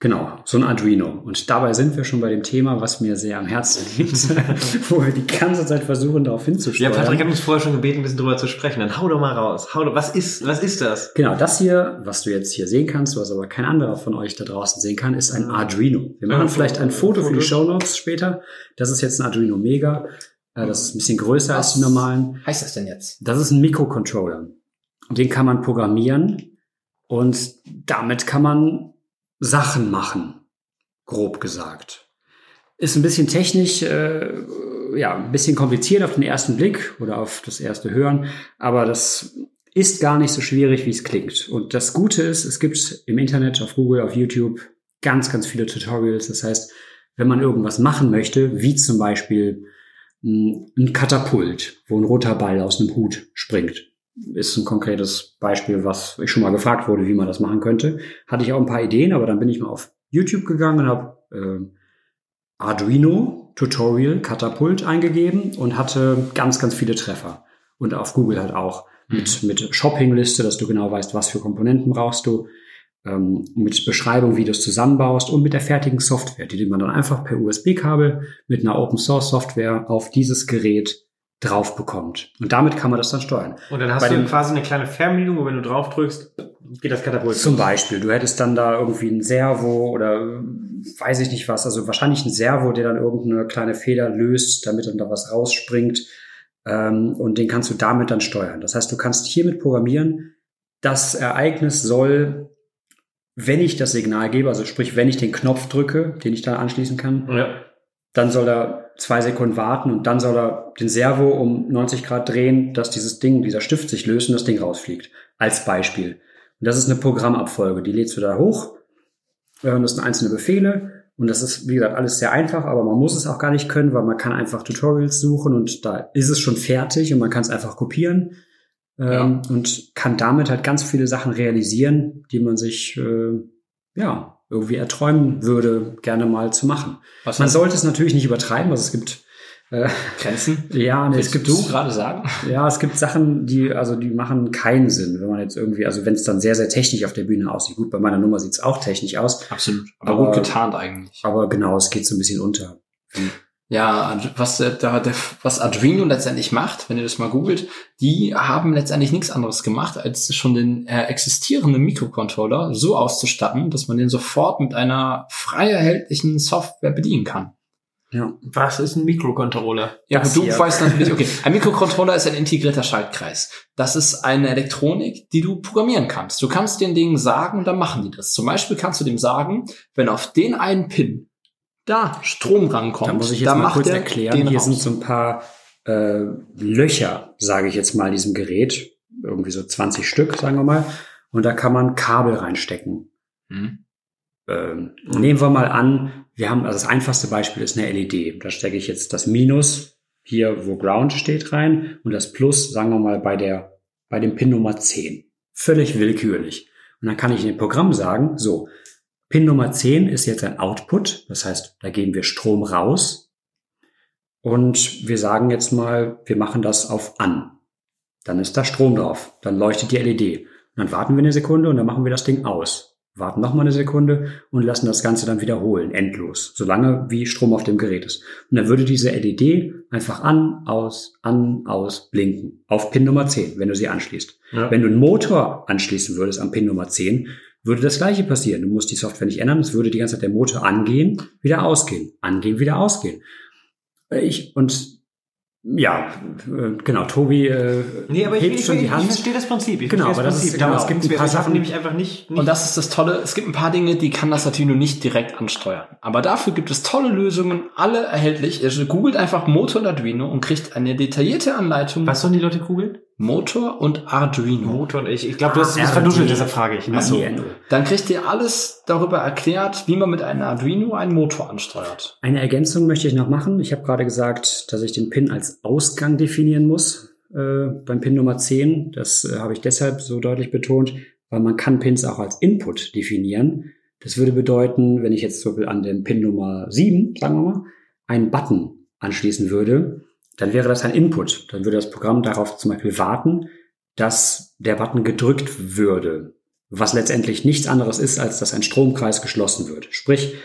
Genau, so ein Arduino. Und dabei sind wir schon bei dem Thema, was mir sehr am Herzen liegt, wo wir die ganze Zeit versuchen, darauf Ja, hinzusteuern. Patrick hat uns vorher schon gebeten, ein bisschen drüber zu sprechen. Dann hau doch mal raus. Hau doch, was ist, was ist das? Genau, das hier, was du jetzt hier sehen kannst, was aber kein anderer von euch da draußen sehen kann, ist ein Arduino. Wir machen Ja, vielleicht ein Foto für die Foto. Shownotes später. Das ist jetzt ein Arduino Mega. Äh, Das ist ein bisschen größer als die normalen. heißt das denn jetzt? Das ist ein Mikrocontroller. Den kann man programmieren und damit kann man Sachen machen, grob gesagt. Ist ein bisschen technisch, äh, ja, ein bisschen kompliziert auf den ersten Blick oder auf das erste Hören, aber das ist gar nicht so schwierig, wie es klingt. Und das Gute ist, es gibt im Internet, auf Google, auf YouTube ganz, ganz viele Tutorials. Das heißt, wenn man irgendwas machen möchte, wie zum Beispiel mh, ein Katapult, wo ein roter Ball aus einem Hut springt, ist ein konkretes Beispiel, was ich schon mal gefragt wurde, wie man das machen könnte. Hatte ich auch ein paar Ideen, aber dann bin ich mal auf YouTube gegangen und habe äh, Arduino Tutorial Katapult eingegeben und hatte ganz, ganz viele Treffer. Und auf Google halt auch mit, mit Shoppingliste, dass du genau weißt, was für Komponenten brauchst du, ähm, mit Beschreibung, wie du es zusammenbaust und mit der fertigen Software, die man dann einfach per USB-Kabel mit einer Open Source Software auf dieses Gerät drauf bekommt. Und damit kann man das dann steuern. Und dann hast Bei du dem- quasi eine kleine Fernbedienung, wo wenn du drauf drückst, geht das Katapult. Zum Beispiel, du hättest dann da irgendwie ein Servo oder äh, weiß ich nicht was, also wahrscheinlich ein Servo, der dann irgendeine kleine Feder löst, damit dann da was rausspringt. Ähm, und den kannst du damit dann steuern. Das heißt, du kannst hiermit programmieren, das Ereignis soll, wenn ich das Signal gebe, also sprich, wenn ich den Knopf drücke, den ich da anschließen kann, Ja. dann soll er zwei Sekunden warten und dann soll er den Servo um 90 Grad drehen, dass dieses Ding, dieser Stift sich löst und das Ding rausfliegt. Als Beispiel. Und das ist eine Programmabfolge. Die lädst du da hoch. äh, das sind einzelne Befehle. Und das ist, wie gesagt, alles sehr einfach, aber man muss es auch gar nicht können, weil man kann einfach Tutorials suchen und da ist es schon fertig und man kann es einfach kopieren. Ähm, und kann damit halt ganz viele Sachen realisieren, die man sich, äh, ja, irgendwie erträumen würde, gerne mal zu machen. Was Man sollte es natürlich nicht übertreiben. Also es gibt Äh, Grenzen? ja, nee, es gibt du gerade sagen? Ja, es gibt Sachen, die, also die machen keinen Sinn, wenn man jetzt irgendwie, also wenn es dann sehr, sehr technisch auf der Bühne aussieht. Gut, bei meiner Nummer sieht es auch technisch aus, Absolut. Aber, Aber- gut getarnt eigentlich. aber genau, es geht so ein bisschen unter. Ja, was, da, der, was Arduino letztendlich macht, wenn ihr das mal googelt, die haben letztendlich nichts anderes gemacht, als schon den äh, existierenden Mikrocontroller so auszustatten, dass man den sofort mit einer frei erhältlichen Software bedienen kann. Ja. Was ist ein Mikrocontroller? Ja, Das du hier. weißt natürlich, okay, ein Mikrocontroller ist ein integrierter Schaltkreis. Das ist eine Elektronik, die du programmieren kannst. Du kannst den Dingen sagen dann machen die das. Zum Beispiel kannst du dem sagen, wenn auf den einen Pin da Strom rankommt, Da muss ich jetzt dann mal kurz erklären, hier raus. sind so ein paar äh, Löcher, sage ich jetzt mal, in diesem Gerät. Irgendwie so 20 Stück, sagen wir mal. Und da kann man Kabel reinstecken. Hm. Ähm, Nehmen wir mal an, wir haben, also das einfachste Beispiel ist eine LED. Da stecke ich jetzt das Minus hier, wo Ground steht, rein und das Plus, sagen wir mal, bei der, bei dem Pin Nummer 10. Völlig willkürlich. Und dann kann ich in dem Programm sagen, so, Pin Nummer 10 ist jetzt ein Output, das heißt, da geben wir Strom raus. Und wir sagen jetzt mal, wir machen das auf an. Dann ist da Strom drauf. Dann leuchtet die LED. Und dann warten wir eine Sekunde und dann machen wir das Ding aus. Warten noch mal eine Sekunde und lassen das Ganze dann wiederholen, endlos, solange wie Strom auf dem Gerät ist. Und dann würde diese LED einfach an, aus, an, aus blinken. Auf Pin Nummer 10, wenn du sie anschließt. Ja. Wenn du einen Motor anschließen würdest am Pin Nummer 10, würde das gleiche passieren. Du musst die Software nicht ändern, es würde die ganze Zeit der Motor angehen, wieder ausgehen, angehen, wieder ausgehen. Äh, Ich, und ja, äh, genau, Tobi äh, Nee, aber ich, hebt ich, schon ich, die ich Hand. verstehe das Prinzip. Ich Genau, verstehe aber das das ist- Prinzip. genau, Damals es gibt ein paar Sachen- nämlich einfach nicht. nicht Und das ist das Tolle. Es gibt ein paar Dinge, die kann das Arduino nicht direkt ansteuern. Aber dafür gibt es tolle Lösungen, alle erhältlich. Ihr googelt einfach Motor und Arduino und kriegt eine detaillierte Anleitung. was sollen die Leute googeln? Motor und Arduino. Motor und ich. Ich glaube, du hast es verduschelt, RD. deshalb frage ich. Ach so. Also, Dann kriegt ihr alles darüber erklärt, wie man mit einem Arduino einen Motor ansteuert. Eine Ergänzung möchte ich noch machen. Ich habe gerade gesagt, dass ich den Pin als Ausgang definieren muss äh, beim Pin Nummer 10. Das äh, habe ich deshalb so deutlich betont, weil man kann Pins auch als Input definieren. Das würde bedeuten, wenn ich jetzt zum Beispiel an den Pin Nummer 7, sagen wir mal, einen Button anschließen würde, dann wäre das ein Input. Dann würde das Programm darauf zum Beispiel warten, dass der Button gedrückt würde. Was letztendlich nichts anderes ist, als dass ein Stromkreis geschlossen wird. Sprich,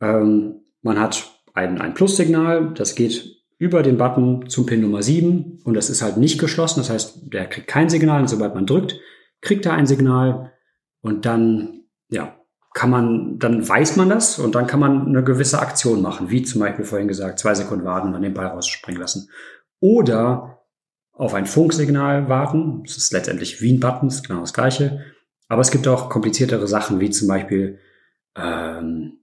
ähm, man hat ein, ein Plussignal, das geht über den Button zum Pin Nummer 7 und das ist halt nicht geschlossen. Das heißt, der kriegt kein Signal und sobald man drückt, kriegt er ein Signal und dann, ja, kann man, dann weiß man das und dann kann man eine gewisse Aktion machen, wie zum Beispiel vorhin gesagt, zwei Sekunden warten und dann den Ball rausspringen lassen. Oder auf ein Funksignal warten. Das ist letztendlich wie ein Button, ist genau das gleiche. Aber es gibt auch kompliziertere Sachen, wie zum Beispiel ähm,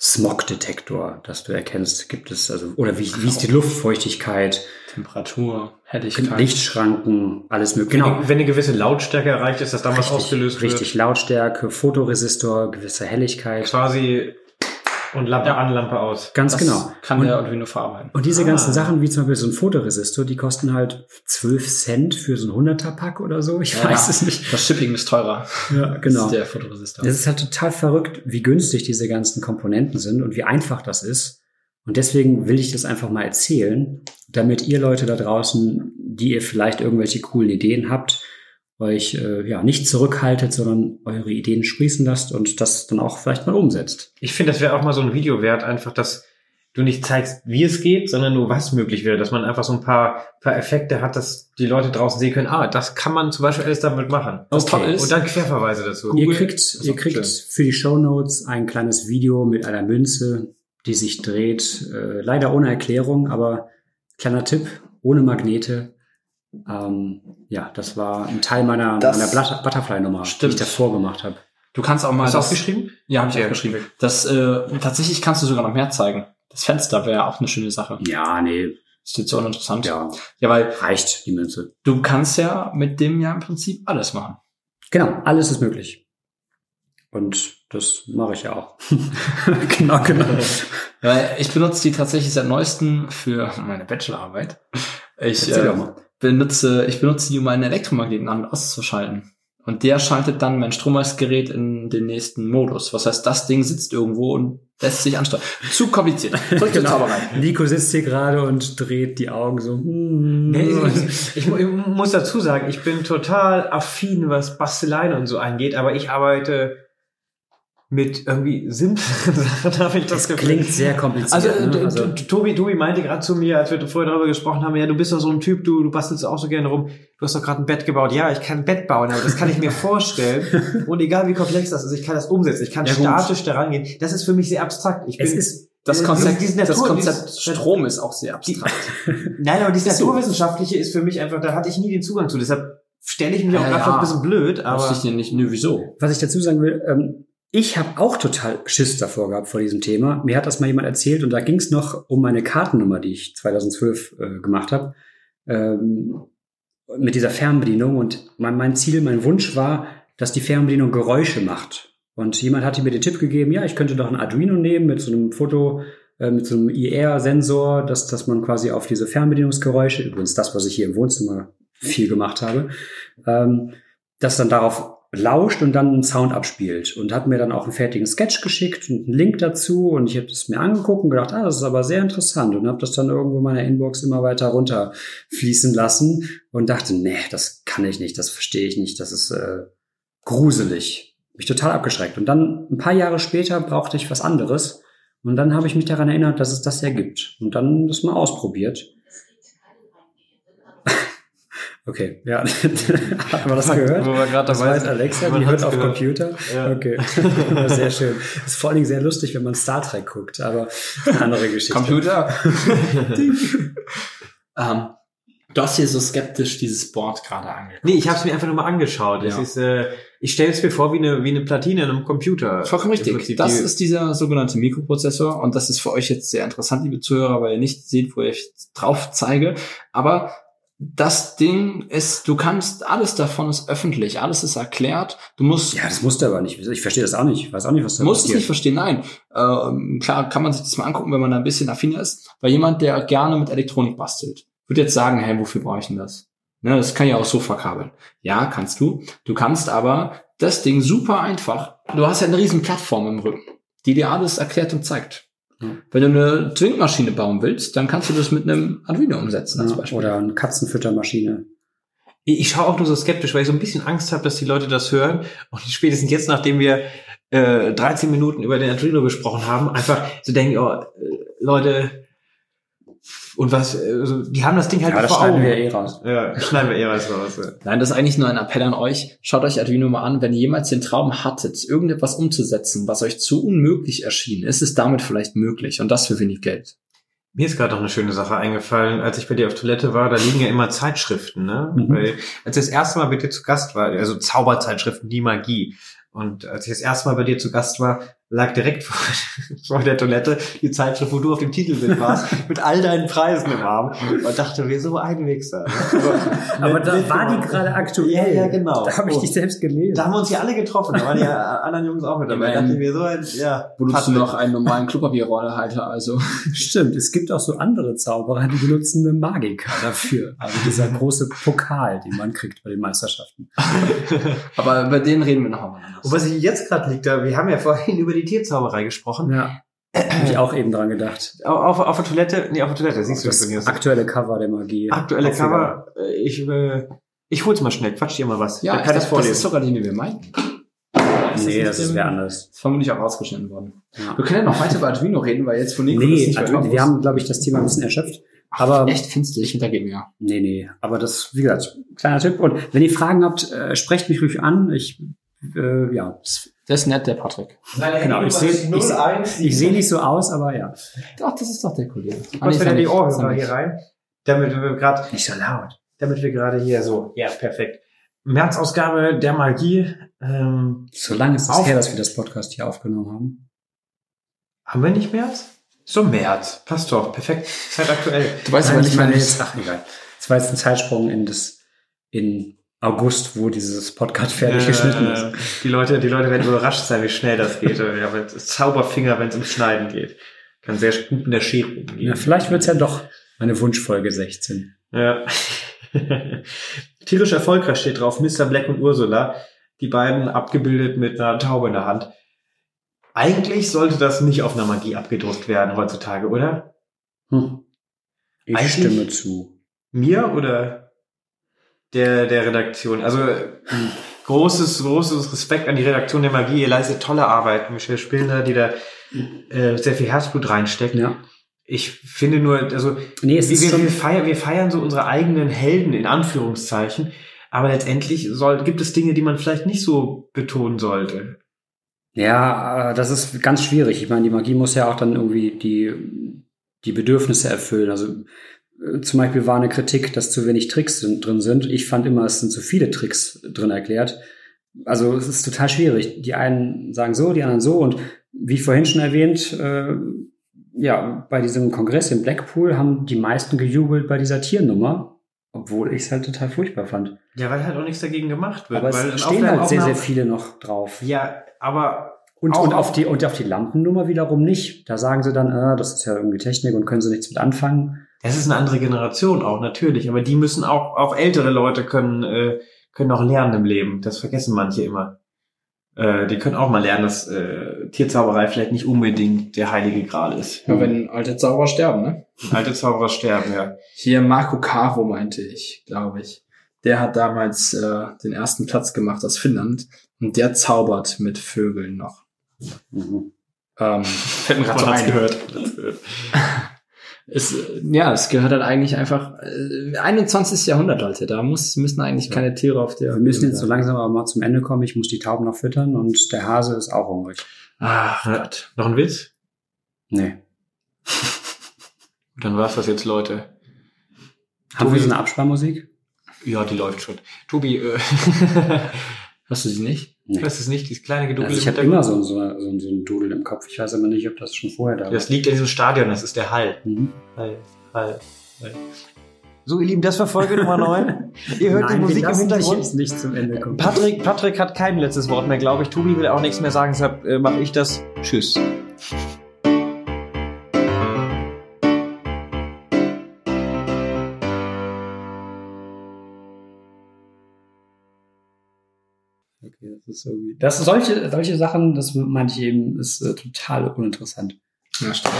Smog-Detektor, dass du erkennst, gibt es, also, oder wie, wie ist die Luftfeuchtigkeit, Temperatur, Helligkeit. Lichtschranken, alles mögliche. Genau. Wenn eine gewisse Lautstärke erreicht ist, dass dann was ausgelöst richtig Lautstärke, Fotoresistor, gewisse wird. Helligkeit. Quasi und Lampe Ja. an, Lampe aus. Ganz Das genau. Kann Und- der Arduino verarbeiten. Und diese Ah. ganzen Sachen, wie zum Beispiel so ein Fotoresistor, die kosten halt 12 Cent für so ein 100er-Pack oder so. Ich weiß es nicht. Das Shipping ist teurer. Ja, genau. Das ist der Fotoresistor. Es ist halt total verrückt, wie günstig diese ganzen Komponenten sind und wie einfach das ist. Und deswegen will ich das einfach mal erzählen, damit ihr Leute da draußen, die ihr vielleicht irgendwelche coolen Ideen habt, euch äh, ja nicht zurückhaltet, sondern eure Ideen sprießen lasst und das dann auch vielleicht mal umsetzt. Ich finde, das wäre auch mal so ein Video wert, einfach, dass du nicht zeigst, wie es geht, sondern nur was möglich wäre, dass man einfach so ein paar, paar Effekte hat, dass die Leute draußen sehen können, ah, das kann man zum Beispiel alles damit machen. Was toll ist, Und dann Querverweise dazu. Ihr Google- kriegt, ihr kriegt schön. für die Show Notes ein kleines Video mit einer Münze, die sich dreht. Äh, leider ohne Erklärung, aber kleiner Tipp, ohne Magnete. Ähm, ja, das war ein Teil meiner, Das meiner Butterfly-Nummer, die ich davor gemacht habe. du kannst auch mal Hast du das, aufgeschrieben? Ja, habe ich Ja. aufgeschrieben. Das äh, tatsächlich kannst du sogar noch mehr zeigen. Das Fenster wäre auch eine schöne Sache. Ja, nee, Ist jetzt so uninteressant. ja, ja, weil reicht die Münze. du kannst ja mit dem ja im Prinzip alles machen. Genau, alles ist möglich. Und das mache ich ja auch. genau, genau. Weil ich benutze die tatsächlich seit neuestem für meine Bachelorarbeit. Ich äh, doch mal. benutze, ich benutze die, um einen Elektromagneten an und auszuschalten. Und der schaltet dann mein Strommessgerät in den nächsten Modus. Was heißt, das Ding sitzt irgendwo und lässt sich ansteuern. Zu kompliziert. Zurück zur Zauberei. Nico sitzt hier gerade und dreht die Augen so. hm. Nee, ich, ich, ich muss dazu sagen, ich bin total affin, was Basteleien und so angeht, aber ich arbeite mit irgendwie simpleren Sachen, habe ich das, Das Gefühl. klingt sehr kompliziert. Also, ne? also Tobi, Tobi meinte gerade zu mir, als wir vorher darüber gesprochen haben, ja, du bist doch so ein Typ, du, du bastelst auch so gerne rum. Du hast doch gerade ein Bett gebaut. Ja, ich kann ein Bett bauen, aber das kann ich mir vorstellen. Und egal wie komplex das ist, ich kann das umsetzen. Ich kann Ja, gut. statisch daran gehen. Das ist für mich sehr abstrakt. Ich bin, es ist Das Konzept, dieses das Natur- Konzept dieses- Strom ist auch sehr abstrakt. Nein, aber dieses. Naturwissenschaftliche ist für mich einfach, da hatte ich nie den Zugang zu. Deshalb stelle ich mich auch Ja, einfach ja. ein bisschen blöd, Aber ich dir nicht, nö, wieso? was ich dazu sagen will, ähm, ich habe auch total Schiss davor gehabt vor diesem Thema. Mir hat das mal jemand erzählt und da ging es noch um meine Kartennummer, die ich 2012 äh, gemacht habe, ähm, mit dieser Fernbedienung. Und mein, mein Ziel, mein Wunsch war, dass die Fernbedienung Geräusche macht. Und jemand hatte mir den Tipp gegeben, ja, ich könnte doch ein Arduino nehmen mit so einem Foto, äh, mit so einem IR-Sensor, dass, dass man quasi auf diese Fernbedienungsgeräusche, übrigens das, was ich hier im Wohnzimmer viel gemacht habe, ähm, das dann darauf lauscht und dann einen Sound abspielt und hat mir dann auch einen fertigen Sketch geschickt und einen Link dazu und ich habe das mir angeguckt und gedacht, ah, das ist aber sehr interessant und habe das dann irgendwo in meiner Inbox immer weiter runterfließen lassen und dachte, nee, das kann ich nicht, das verstehe ich nicht, das ist äh, gruselig. Mich total abgeschreckt. Und dann ein paar Jahre später brauchte ich was anderes und dann habe ich mich daran erinnert, dass es das ja gibt und dann das mal ausprobiert. Okay, ja. Haben wir das gehört? Wo wir gerade Das dabei weiß sind. Alexa, Man die hört auf gehört. Computer. Ja. Okay, sehr schön. ist vor allen Dingen sehr lustig, wenn man Star Trek guckt, aber eine andere Geschichte. Computer. ähm, du hast hier so skeptisch dieses Board gerade angeguckt. Nee, ich habe es mir einfach nur mal angeschaut. Es Ja. ist, äh, ich stelle es mir vor wie eine, wie eine Platine in einem Computer. Vollkommen richtig. Das ist dieser sogenannte Mikroprozessor und das ist für euch jetzt sehr interessant, liebe Zuhörer, weil ihr nicht seht, wo ich drauf zeige. Aber das Ding ist, du kannst, alles davon ist öffentlich, alles ist erklärt. Du musst, Ja, das musste aber nicht. Ich verstehe das auch nicht. Ich weiß auch nicht, was da du musst es nicht verstehen, nein. Ähm, klar kann man sich das mal angucken, wenn man da ein bisschen affiner ist. Weil jemand, der gerne mit Elektronik bastelt, wird jetzt sagen, hey, wofür brauche ich denn das? Ne, das kann ja auch so verkabeln. Ja, kannst du. Du kannst aber das Ding super einfach. Du hast ja eine riesen Plattform im Rücken, die dir alles erklärt und zeigt. Wenn du eine Zwinkmaschine bauen willst, dann kannst du das mit einem Arduino umsetzen als Ja, Beispiel. oder eine Katzenfüttermaschine. Ich ich schaue auch nur so skeptisch, weil ich so ein bisschen Angst habe, dass die Leute das hören und spätestens jetzt, nachdem wir äh, 13 Minuten über den Arduino gesprochen haben, einfach so denken, oh, äh, Leute, und was, äh, so, die haben das Ding halt Ja, das vor schneiden Augen. wir eh raus. Ja, schneiden wir eh was raus. Ja. Nein, das ist eigentlich nur ein Appell an euch. Schaut euch Arduino mal an, wenn ihr jemals den Traum hattet, irgendetwas umzusetzen, was euch zu unmöglich erschien, ist es damit vielleicht möglich und das für wenig Geld. Mir ist gerade noch eine schöne Sache eingefallen, als ich bei dir auf Toilette war, da liegen ja immer Zeitschriften, ne? Mhm. Weil, als ich das erste Mal bei dir zu Gast war, also Zauberzeitschriften, die Magie. Und als ich das erste Mal bei dir zu Gast war, lag direkt vor, vor der Toilette die Zeitschrift, wo du auf dem Titelbild warst, mit all deinen Preisen im Arm. Und dachte mir, so ein Wichser. Also, Aber da war die gerade aktuell. Ja, ja, genau. Da habe ich Oh. die selbst gelesen. Da haben wir uns ja alle getroffen, da waren die anderen Jungs auch mit dabei. Da dachte ich mir, so ein, ja. Benutzt du noch einen normalen Klopapierrollhalter, also. Stimmt, es gibt auch so andere Zauberer, die benutzen eine Magika dafür. Also dieser große Pokal, den man kriegt bei den Meisterschaften. Aber über den reden wir noch einmal anders. Und was ich jetzt gerade liegt, da, wir haben ja vorhin über die Tierzauberei gesprochen. Ja. Habe ich auch eben dran gedacht. Auf, auf der Toilette, nee, auf der Toilette, siehst du das das von mir. aktuelle Cover der Magie. Aktuelle Aufreger. Cover, äh, ich, äh, ich hol's mal schnell, quatsch dir mal was. ja, ich kann dachte, das das vorlesen? ist sogar die, die wir meinen. Nee, das ist dem- wer anders. Ist vermutlich auch rausgeschnitten worden. Ja. Wir können ja noch weiter über Arduino reden, weil jetzt von Nico das Nee, nicht hören wir haben, glaube ich, das Thema ein bisschen erschöpft. Aber Echt findest du, ich hintergehe mir. nee, nee. Aber das, wie gesagt, kleiner Tipp. Und wenn ihr Fragen habt, äh, sprecht mich ruhig an. Ich, äh, ja, das- Das ist nett, der Patrick. genau. Ich sehe ich, ich seh nicht so aus, aber ja. Doch, das ist doch der Kollege. Was wieder die Ohrhörer hier rein, damit wir gerade, Nicht so laut. damit wir gerade hier so, ja, perfekt. März-Ausgabe der Magie, ähm, So lange ist es her, dass wir das Podcast hier aufgenommen haben. haben wir nicht März? So März, passt doch, perfekt, zeitaktuell. Du weißt Nein, aber ich nicht, meine wann jetzt, ach egal. Das war jetzt ein Zeitsprung in das, in August, wo dieses Podcast fertig geschnitten ist. Äh, Die Leute, die Leute werden überrascht sein, wie schnell das geht. Weil es- Zauberfinger, wenn es ums Schneiden geht. Kann sehr gut in der Schere umgehen. Ja, vielleicht wird's ja doch meine Wunschfolge 16. Ja. Tierisch erfolgreich steht drauf, Mr. Black und Ursula. die beiden abgebildet mit einer Taube in der Hand. Eigentlich sollte das nicht auf einer Magie abgedruckt werden heutzutage, oder? Hm. Ich Eigentlich- stimme zu. Mir oder der, der Redaktion? Also großes, großes Respekt an die Redaktion der Magie. Ihr leistet tolle Arbeit. Michelle Spillner, die da äh, sehr viel Herzblut reinsteckt. Ja. Ich finde nur, also Nee, es wir, ist wir, wir, feiern, wir feiern so unsere eigenen Helden in Anführungszeichen, aber letztendlich soll, gibt es Dinge, die man vielleicht nicht so betonen sollte. ja, äh, das ist ganz schwierig. Ich meine, die Magie muss ja auch dann irgendwie die, die Bedürfnisse erfüllen. Also zum Beispiel war eine Kritik, dass zu wenig Tricks drin sind. Ich fand immer, es sind zu viele Tricks drin erklärt. Also es ist total schwierig. Die einen sagen so, die anderen so. Und wie vorhin schon erwähnt, äh, ja, bei diesem Kongress in Blackpool haben die meisten gejubelt bei dieser Tiernummer, obwohl ich es halt total furchtbar fand. Ja, weil halt auch nichts dagegen gemacht wird. Aber weil es stehen halt sehr, sehr viele noch drauf. Ja, aber Und, Auch- und, auf die, und auf die Lampennummer wiederum nicht. Da sagen sie dann, ah, das ist ja irgendwie Technik und können sie nichts mit anfangen. Es ist eine andere Generation auch, natürlich. Aber die müssen auch, auch ältere Leute können, äh, können auch lernen im Leben. Das vergessen manche immer. Äh, die können auch mal lernen, dass äh, Tierzauberei vielleicht nicht unbedingt der heilige Gral ist. Ja, wenn alte Zauberer sterben, ne? Alte Zauberer sterben, ja. Hier Marco Caro meinte ich, glaube ich. Der hat damals äh, den ersten Platz gemacht aus Finnland und der zaubert mit Vögeln noch. Mhm. Ähm, fällt mir gerade so ein. gehört. Es, ja, es gehört halt eigentlich einfach äh, 21. Jahrhundert, Leute. Da muss, müssen eigentlich keine Tiere auf der. Wir müssen jetzt so langsam aber mal zum Ende kommen. Ich muss die Tauben noch füttern und der Hase ist auch hungrig. Ach Gott. Noch ein Witz? Nee. Dann war's das jetzt, Leute. Haben wir so eine Absparmusik? Ja, die läuft schon. Tobi, äh, Hast du sie nicht? Nee. das ist nicht dieses kleine Gedudel Also ich habe immer so, ein- so, ein- so ein Dudel im Kopf. Ich weiß aber nicht, ob das schon vorher da war. Das liegt in diesem Stadion, das ist der Hall. Mhm. Hall, Hall, Hall. So, ihr Lieben, das war Folge Nummer 9. Ihr hört die Nein, Musik wir im Hintergrund. jetzt nicht zum Ende kommen. Patrick, Patrick hat kein letztes Wort mehr, glaube ich. Tobi will auch nichts mehr sagen, deshalb äh, mache ich das. Tschüss. Das ist irgendwie. Das solche, solche Sachen, das meinte ich eben, ist äh, total uninteressant. Ja, stimmt.